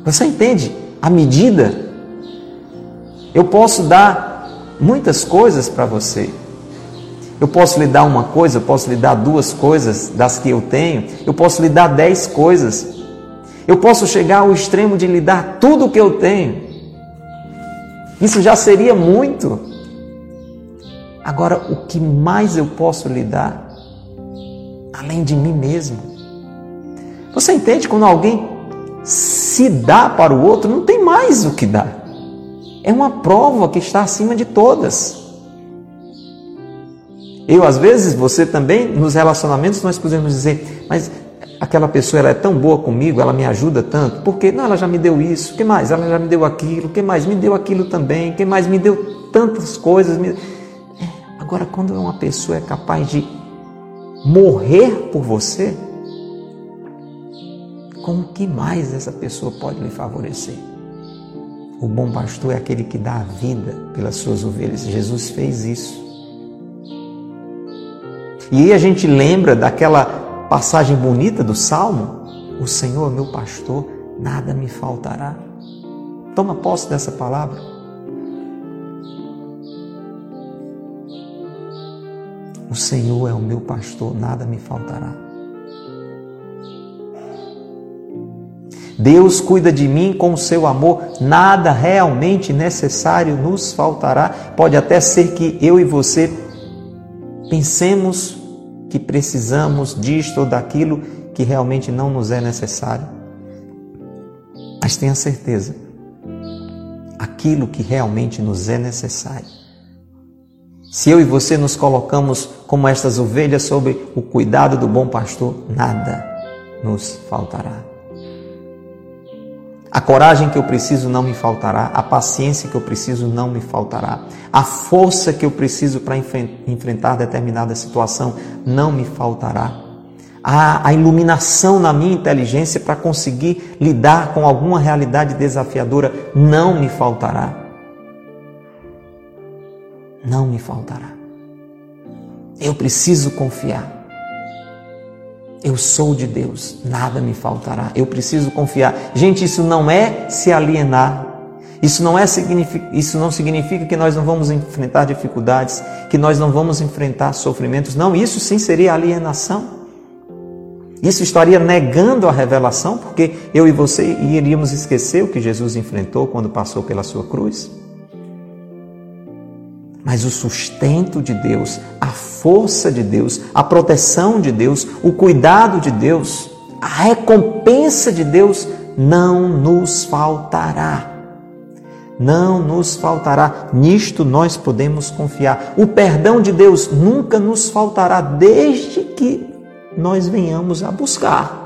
Você entende a medida? Eu posso dar muitas coisas para você. Eu posso lhe dar uma coisa, eu posso lhe dar duas coisas das que eu tenho, eu posso lhe dar dez coisas. Eu posso chegar ao extremo de lhe dar tudo o que eu tenho. Isso já seria muito. Agora, o que mais eu posso lhe dar, além de mim mesmo? Você entende quando alguém se dá para o outro, não tem mais o que dar. É uma prova que está acima de todas. Eu, às vezes, você também, nos relacionamentos, nós podemos dizer, mas aquela pessoa ela é tão boa comigo, ela me ajuda tanto, porque não, ela já me deu isso, que mais? Ela já me deu aquilo, que mais? Me deu aquilo também, que mais? Me deu tantas coisas. Me... É, agora, quando uma pessoa é capaz de morrer por você, com o que mais essa pessoa pode lhe favorecer? O bom pastor é aquele que dá a vida pelas suas ovelhas. Jesus fez isso. E aí a gente lembra daquela passagem bonita do Salmo: O Senhor é meu pastor, nada me faltará. Toma posse dessa palavra. O Senhor é o meu pastor, nada me faltará. Deus cuida de mim com o seu amor, nada realmente necessário nos faltará. Pode até ser que eu e você pensemos que precisamos disto ou daquilo que realmente não nos é necessário. Mas tenha certeza, aquilo que realmente nos é necessário. Se eu e você nos colocamos como estas ovelhas sob o cuidado do bom pastor, nada nos faltará. A coragem que eu preciso não me faltará, a paciência que eu preciso não me faltará, a força que eu preciso para enfrentar determinada situação não me faltará. A, iluminação na minha inteligência para conseguir lidar com alguma realidade desafiadora não me faltará. Não me faltará. Eu preciso confiar. Eu sou de Deus, nada me faltará. Eu preciso confiar. Gente, isso não é se alienar. Isso não, é, isso não significa que nós não vamos enfrentar dificuldades, que nós não vamos enfrentar sofrimentos. Não, isso sim seria alienação. Isso estaria negando a revelação, porque eu e você iríamos esquecer o que Jesus enfrentou quando passou pela sua cruz mas o sustento de Deus, a força de Deus, a proteção de Deus, o cuidado de Deus, a recompensa de Deus não nos faltará. Não nos faltará. Nisto nós podemos confiar. O perdão de Deus nunca nos faltará, desde que nós venhamos a buscar.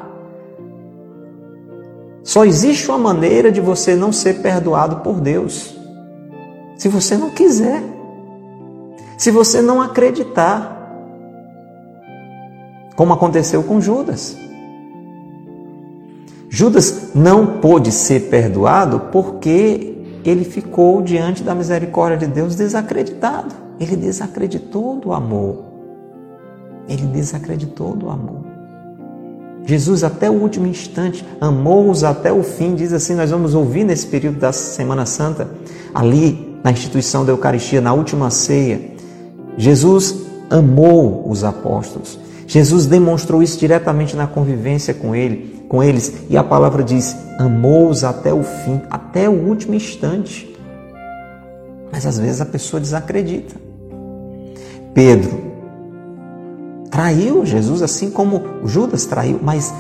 Só existe uma maneira de você não ser perdoado por Deus. Se você não quiser se você não acreditar, como aconteceu com Judas. Judas não pôde ser perdoado porque ele ficou diante da misericórdia de Deus desacreditado. Ele desacreditou do amor. Ele desacreditou do amor. Jesus, até o último instante, amou-os até o fim. Diz assim: nós vamos ouvir nesse período da Semana Santa, ali na instituição da Eucaristia, na última ceia. Jesus amou os apóstolos. Jesus demonstrou isso diretamente na convivência com ele, com eles, e a palavra diz: amou-os até o fim, até o último instante. Mas às vezes a pessoa desacredita. Pedro traiu Jesus assim como Judas traiu, mas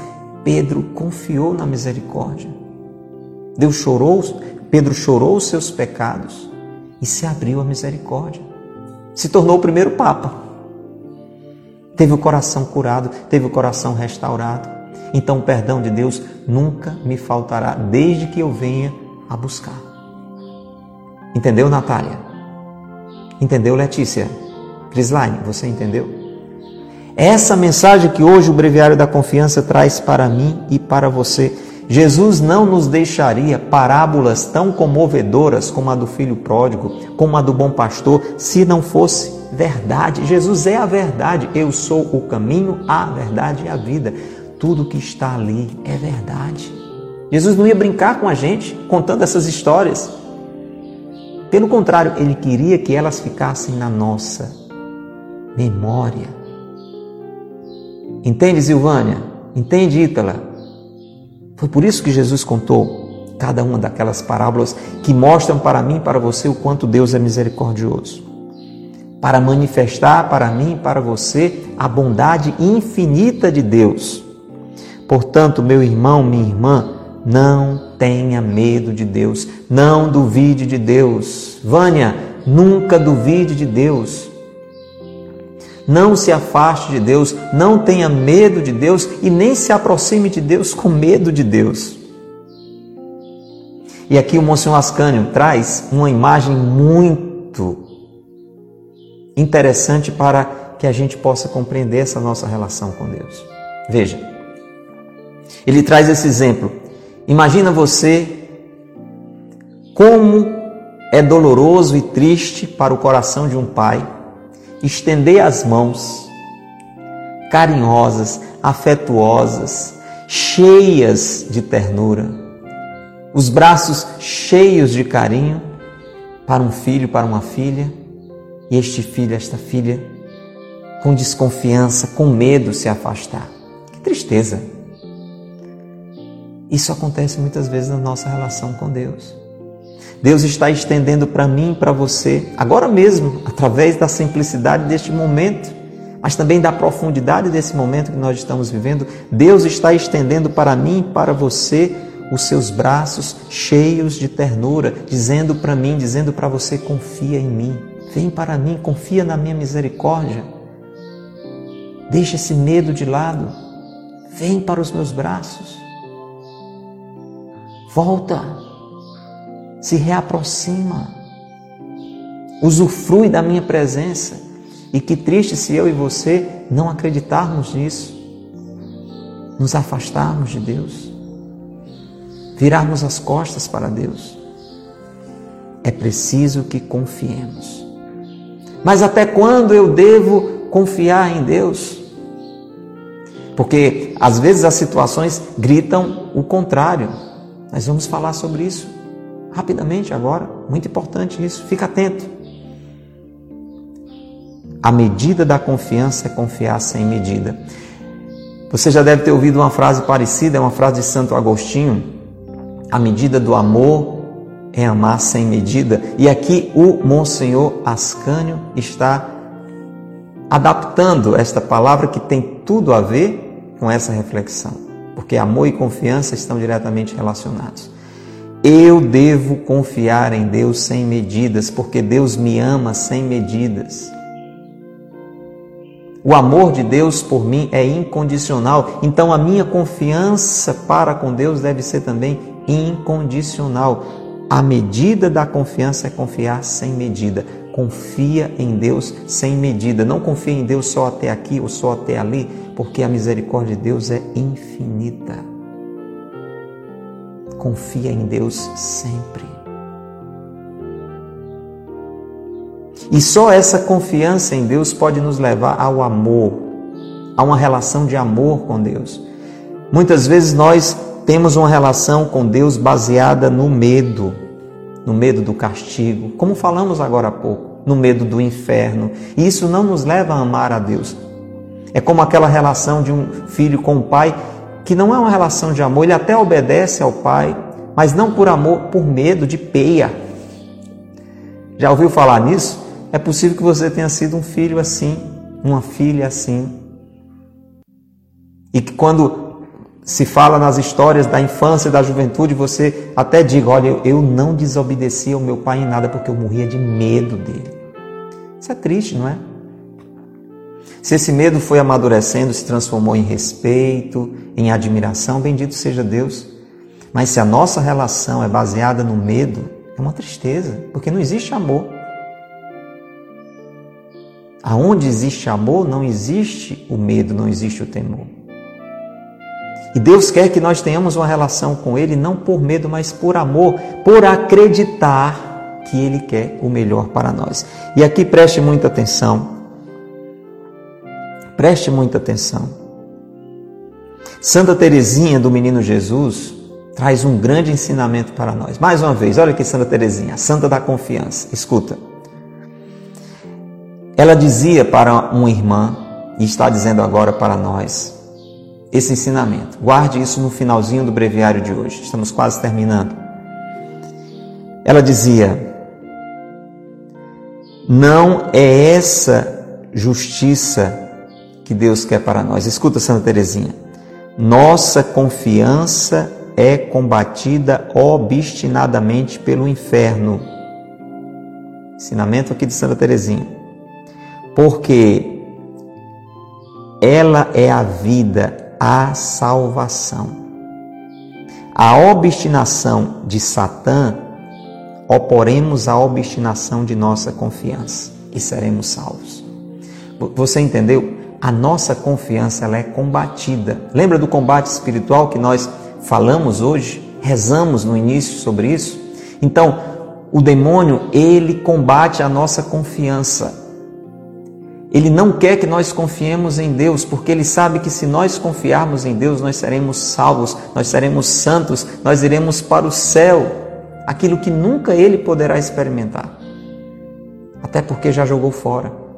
Pedro confiou na misericórdia. Deus chorou, Pedro chorou os seus pecados e se abriu à misericórdia se tornou o primeiro Papa. Teve o coração curado, teve o coração restaurado. Então o perdão de Deus nunca me faltará, desde que eu venha a buscar. Entendeu, Natália? Entendeu, Letícia? Crislaine, você entendeu? Essa mensagem que hoje o Breviário da Confiança traz para mim e para você. Jesus não nos deixaria parábolas tão comovedoras como a do filho pródigo, como a do bom pastor, se não fosse verdade. Jesus é a verdade. Eu sou o caminho, a verdade e a vida. Tudo que está ali é verdade. Jesus não ia brincar com a gente contando essas histórias. Pelo contrário, ele queria que elas ficassem na nossa memória. Entende, Silvânia? Entende, Ítala? Foi por isso que Jesus contou cada uma daquelas parábolas que mostram para mim e para você o quanto Deus é misericordioso. Para manifestar para mim e para você a bondade infinita de Deus. Portanto, meu irmão, minha irmã, não tenha medo de Deus, não duvide de Deus. Vânia, nunca duvide de Deus. Não se afaste de Deus, não tenha medo de Deus e nem se aproxime de Deus com medo de Deus. E aqui o Monsenhor Ascânio traz uma imagem muito interessante para que a gente possa compreender essa nossa relação com Deus. Veja, ele traz esse exemplo Imagina você como é doloroso e triste para o coração de um pai estender as mãos carinhosas, afetuosas, cheias de ternura, os braços cheios de carinho para um filho, para uma filha, e este filho, esta filha, com desconfiança, com medo se afastar. Que tristeza! Isso acontece muitas vezes na nossa relação com Deus. Deus está estendendo para mim e para você, agora mesmo, através da simplicidade deste momento, mas também da profundidade desse momento que nós estamos vivendo. Deus está estendendo para mim e para você os seus braços cheios de ternura, dizendo para mim, dizendo para você: confia em mim, vem para mim, confia na minha misericórdia. Deixa esse medo de lado, vem para os meus braços. Volta, se reaproxima, usufrui da minha presença. E que triste se eu e você não acreditarmos nisso, nos afastarmos de Deus, virarmos as costas para Deus. É preciso que confiemos. Mas até quando eu devo confiar em Deus? Porque às vezes as situações gritam o contrário. Nós vamos falar sobre isso rapidamente agora, muito importante isso, fica atento. A medida da confiança é confiar sem medida. Você já deve ter ouvido uma frase parecida, é uma frase de Santo Agostinho. A medida do amor é amar sem medida. E aqui o Monsenhor Ascânio está adaptando esta palavra que tem tudo a ver com essa reflexão porque amor e confiança estão diretamente relacionados. Eu devo confiar em Deus sem medidas, porque Deus me ama sem medidas. O amor de Deus por mim é incondicional, então a minha confiança para com Deus deve ser também incondicional. A medida da confiança é confiar sem medida. Confia em Deus sem medida. Não confia em Deus só até aqui ou só até ali, porque a misericórdia de Deus é infinita. Confia em Deus sempre. E só essa confiança em Deus pode nos levar ao amor, a uma relação de amor com Deus. Muitas vezes nós temos uma relação com Deus baseada no medo, no medo do castigo, como falamos agora há pouco, no medo do inferno. E isso não nos leva a amar a Deus. É como aquela relação de um filho com o pai, que não é uma relação de amor, ele até obedece ao pai, mas não por amor, por medo de peia. Já ouviu falar nisso? É possível que você tenha sido um filho assim, uma filha assim. E que quando se fala nas histórias da infância e da juventude, você até diga: olha, eu não desobedeci ao meu pai em nada porque eu morria de medo dele. Isso é triste, não é? Se esse medo foi amadurecendo, se transformou em respeito, em admiração, bendito seja Deus. Mas se a nossa relação é baseada no medo, é uma tristeza, porque não existe amor. Aonde existe amor, não existe o medo, não existe o temor. E Deus quer que nós tenhamos uma relação com Ele não por medo, mas por amor, por acreditar que Ele quer o melhor para nós. E aqui preste muita atenção. Preste muita atenção. Santa Teresinha do Menino Jesus traz um grande ensinamento para nós. Mais uma vez, olha aqui Santa Teresinha, a santa da confiança. Escuta. Ela dizia para uma irmã, e está dizendo agora para nós, esse ensinamento. Guarde isso no finalzinho do breviário de hoje. Estamos quase terminando. Ela dizia: Não é essa justiça que Deus quer para nós. Escuta, Santa Teresinha. Nossa confiança é combatida obstinadamente pelo inferno. Ensinamento aqui de Santa Teresinha porque ela é a vida, a salvação. A obstinação de Satã oporemos à obstinação de nossa confiança e seremos salvos. Você entendeu? A nossa confiança ela é combatida. Lembra do combate espiritual que nós falamos hoje? Rezamos no início sobre isso? Então, o demônio, ele combate a nossa confiança. Ele não quer que nós confiemos em Deus, porque ele sabe que se nós confiarmos em Deus, nós seremos salvos, nós seremos santos, nós iremos para o céu, aquilo que nunca ele poderá experimentar. Até porque já jogou fora.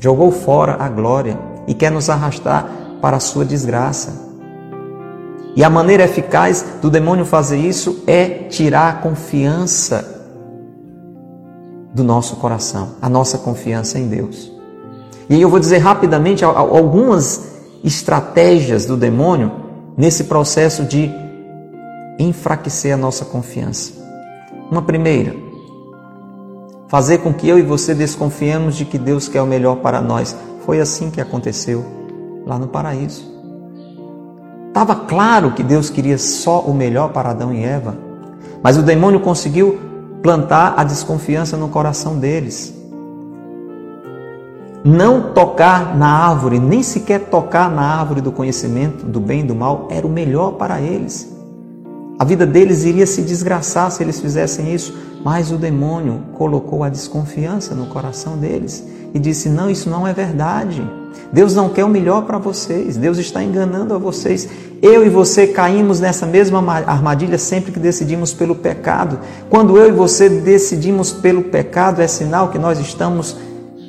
Jogou fora a glória e quer nos arrastar para a sua desgraça. E a maneira eficaz do demônio fazer isso é tirar a confiança do nosso coração, a nossa confiança em Deus. E aí eu vou dizer rapidamente algumas estratégias do demônio nesse processo de enfraquecer a nossa confiança. Uma primeira, fazer com que eu e você desconfiemos de que Deus quer o melhor para nós. Foi assim que aconteceu lá no paraíso. Estava claro que Deus queria só o melhor para Adão e Eva, mas o demônio conseguiu plantar a desconfiança no coração deles. Não tocar na árvore, nem sequer tocar na árvore do conhecimento do bem e do mal, era o melhor para eles. A vida deles iria se desgraçar se eles fizessem isso, mas o demônio colocou a desconfiança no coração deles e disse: Não, isso não é verdade. Deus não quer o melhor para vocês, Deus está enganando a vocês. Eu e você caímos nessa mesma armadilha sempre que decidimos pelo pecado. Quando eu e você decidimos pelo pecado, é sinal que nós estamos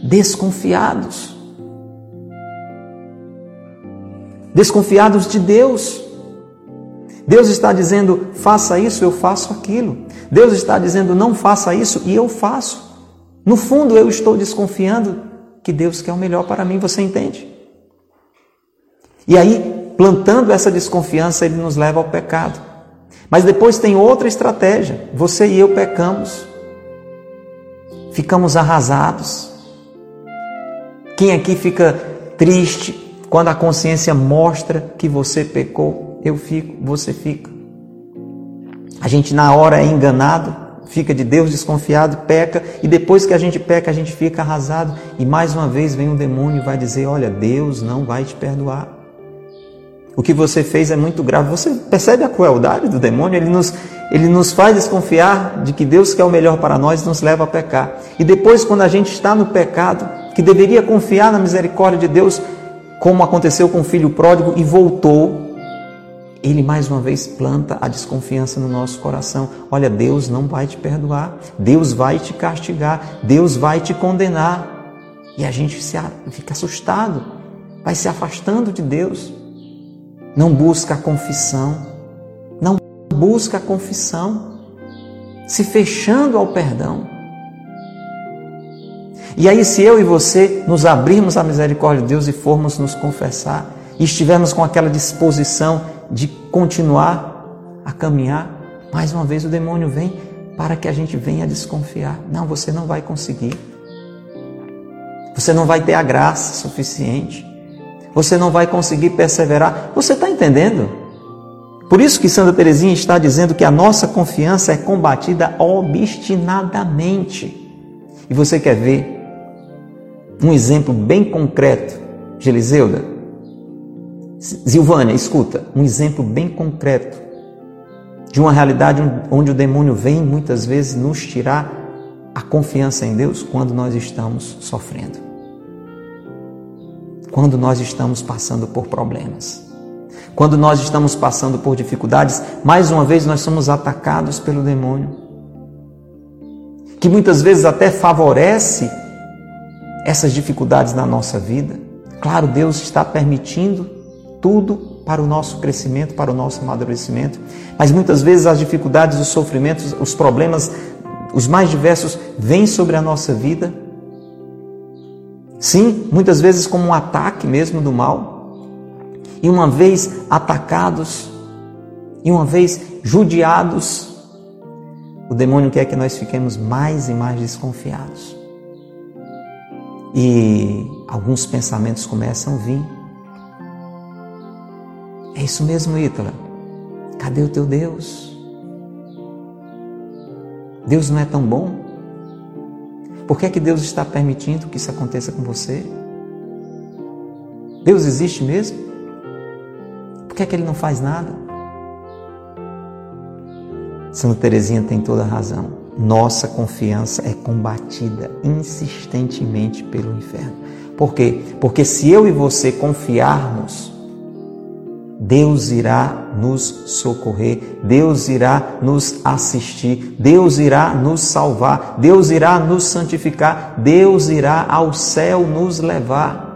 desconfiados. Desconfiados de Deus. Deus está dizendo, faça isso, eu faço aquilo. Deus está dizendo, não faça isso, e eu faço. No fundo, eu estou desconfiando que Deus quer o melhor para mim, você entende? E aí, plantando essa desconfiança, ele nos leva ao pecado. Mas depois tem outra estratégia. Você e eu pecamos. Ficamos arrasados. Quem aqui fica triste quando a consciência mostra que você pecou? Eu fico, você fica. A gente na hora é enganado, fica de Deus desconfiado, peca, e depois que a gente peca, a gente fica arrasado, e mais uma vez vem um demônio e vai dizer: Olha, Deus não vai te perdoar. O que você fez é muito grave. Você percebe a crueldade do demônio? Ele nos, ele nos faz desconfiar de que Deus quer o melhor para nós e nos leva a pecar. E depois, quando a gente está no pecado, que deveria confiar na misericórdia de Deus, como aconteceu com o filho pródigo e voltou, ele mais uma vez planta a desconfiança no nosso coração. Olha, Deus não vai te perdoar, Deus vai te castigar, Deus vai te condenar. E a gente se, fica assustado, vai se afastando de Deus. Não busca a confissão, não busca a confissão, se fechando ao perdão. E aí, se eu e você nos abrirmos à misericórdia de Deus e formos nos confessar, e estivermos com aquela disposição de continuar a caminhar, mais uma vez o demônio vem para que a gente venha desconfiar. Não, você não vai conseguir. Você não vai ter a graça suficiente. Você não vai conseguir perseverar. Você está entendendo? Por isso que Santa Teresinha está dizendo que a nossa confiança é combatida obstinadamente. E você quer ver um exemplo bem concreto. Geliseuda, Zilvânia, escuta, um exemplo bem concreto de uma realidade onde o demônio vem muitas vezes nos tirar a confiança em Deus quando nós estamos sofrendo. Quando nós estamos passando por problemas. Quando nós estamos passando por dificuldades, mais uma vez nós somos atacados pelo demônio. Que muitas vezes até favorece essas dificuldades na nossa vida. Claro, Deus está permitindo tudo para o nosso crescimento, para o nosso amadurecimento, mas muitas vezes as dificuldades, os sofrimentos, os problemas, os mais diversos, vêm sobre a nossa vida. Sim, muitas vezes como um ataque mesmo do mal. E uma vez atacados, e uma vez judiados, o demônio quer que nós fiquemos mais e mais desconfiados. E alguns pensamentos começam a vir. É isso mesmo, Ítala. Cadê o teu Deus? Deus não é tão bom? Por que é que Deus está permitindo que isso aconteça com você? Deus existe mesmo? Por que é que ele não faz nada? Santa Teresinha tem toda a razão nossa confiança é combatida insistentemente pelo inferno. Por quê? Porque se eu e você confiarmos, Deus irá nos socorrer, Deus irá nos assistir, Deus irá nos salvar, Deus irá nos santificar, Deus irá ao céu nos levar.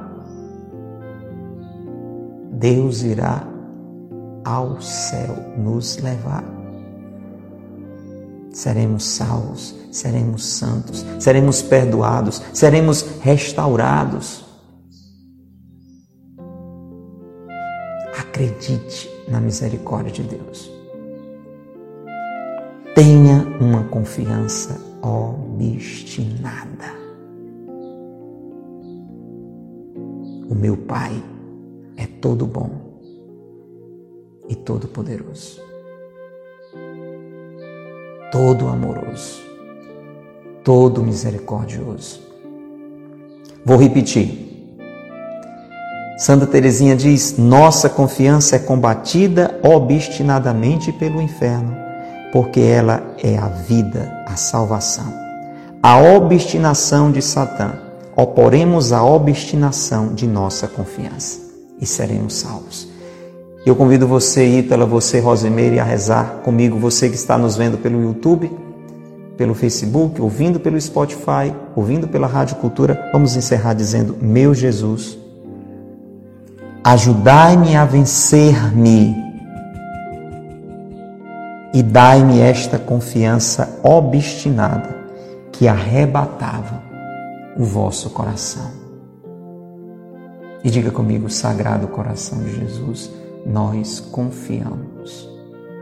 Deus irá ao céu nos levar seremos salvos, seremos santos, seremos perdoados, seremos restaurados. Acredite na misericórdia de Deus. Tenha uma confiança obstinada. O meu Pai é todo bom e todo poderoso todo amoroso, todo misericordioso. Vou repetir. Santa Teresinha diz: Nossa confiança é combatida obstinadamente pelo inferno, porque ela é a vida, a salvação. A obstinação de Satã, oporemos a obstinação de nossa confiança e seremos salvos. Eu convido você, Ítala, você, Rosemeire, a rezar comigo, você que está nos vendo pelo YouTube, pelo Facebook, ouvindo pelo Spotify, ouvindo pela Rádio Cultura. Vamos encerrar dizendo: Meu Jesus, ajudai-me a vencer-me e dai-me esta confiança obstinada que arrebatava o vosso coração. E diga comigo, Sagrado Coração de Jesus nós confiamos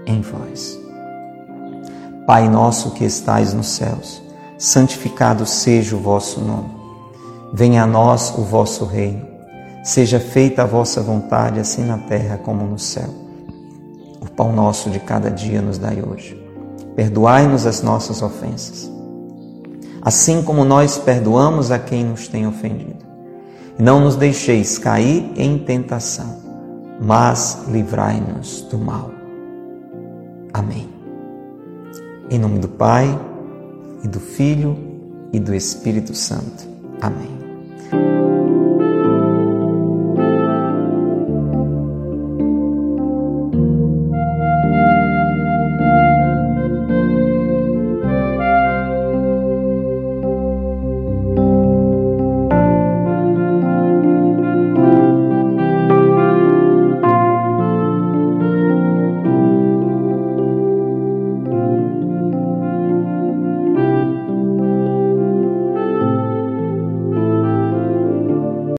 em vós. Pai nosso que estais nos céus, santificado seja o vosso nome. Venha a nós o vosso reino. Seja feita a vossa vontade, assim na terra como no céu. O pão nosso de cada dia nos dai hoje. Perdoai-nos as nossas ofensas, assim como nós perdoamos a quem nos tem ofendido. E não nos deixeis cair em tentação mas livrai-nos do mal. Amém. Em nome do Pai, e do Filho, e do Espírito Santo. Amém.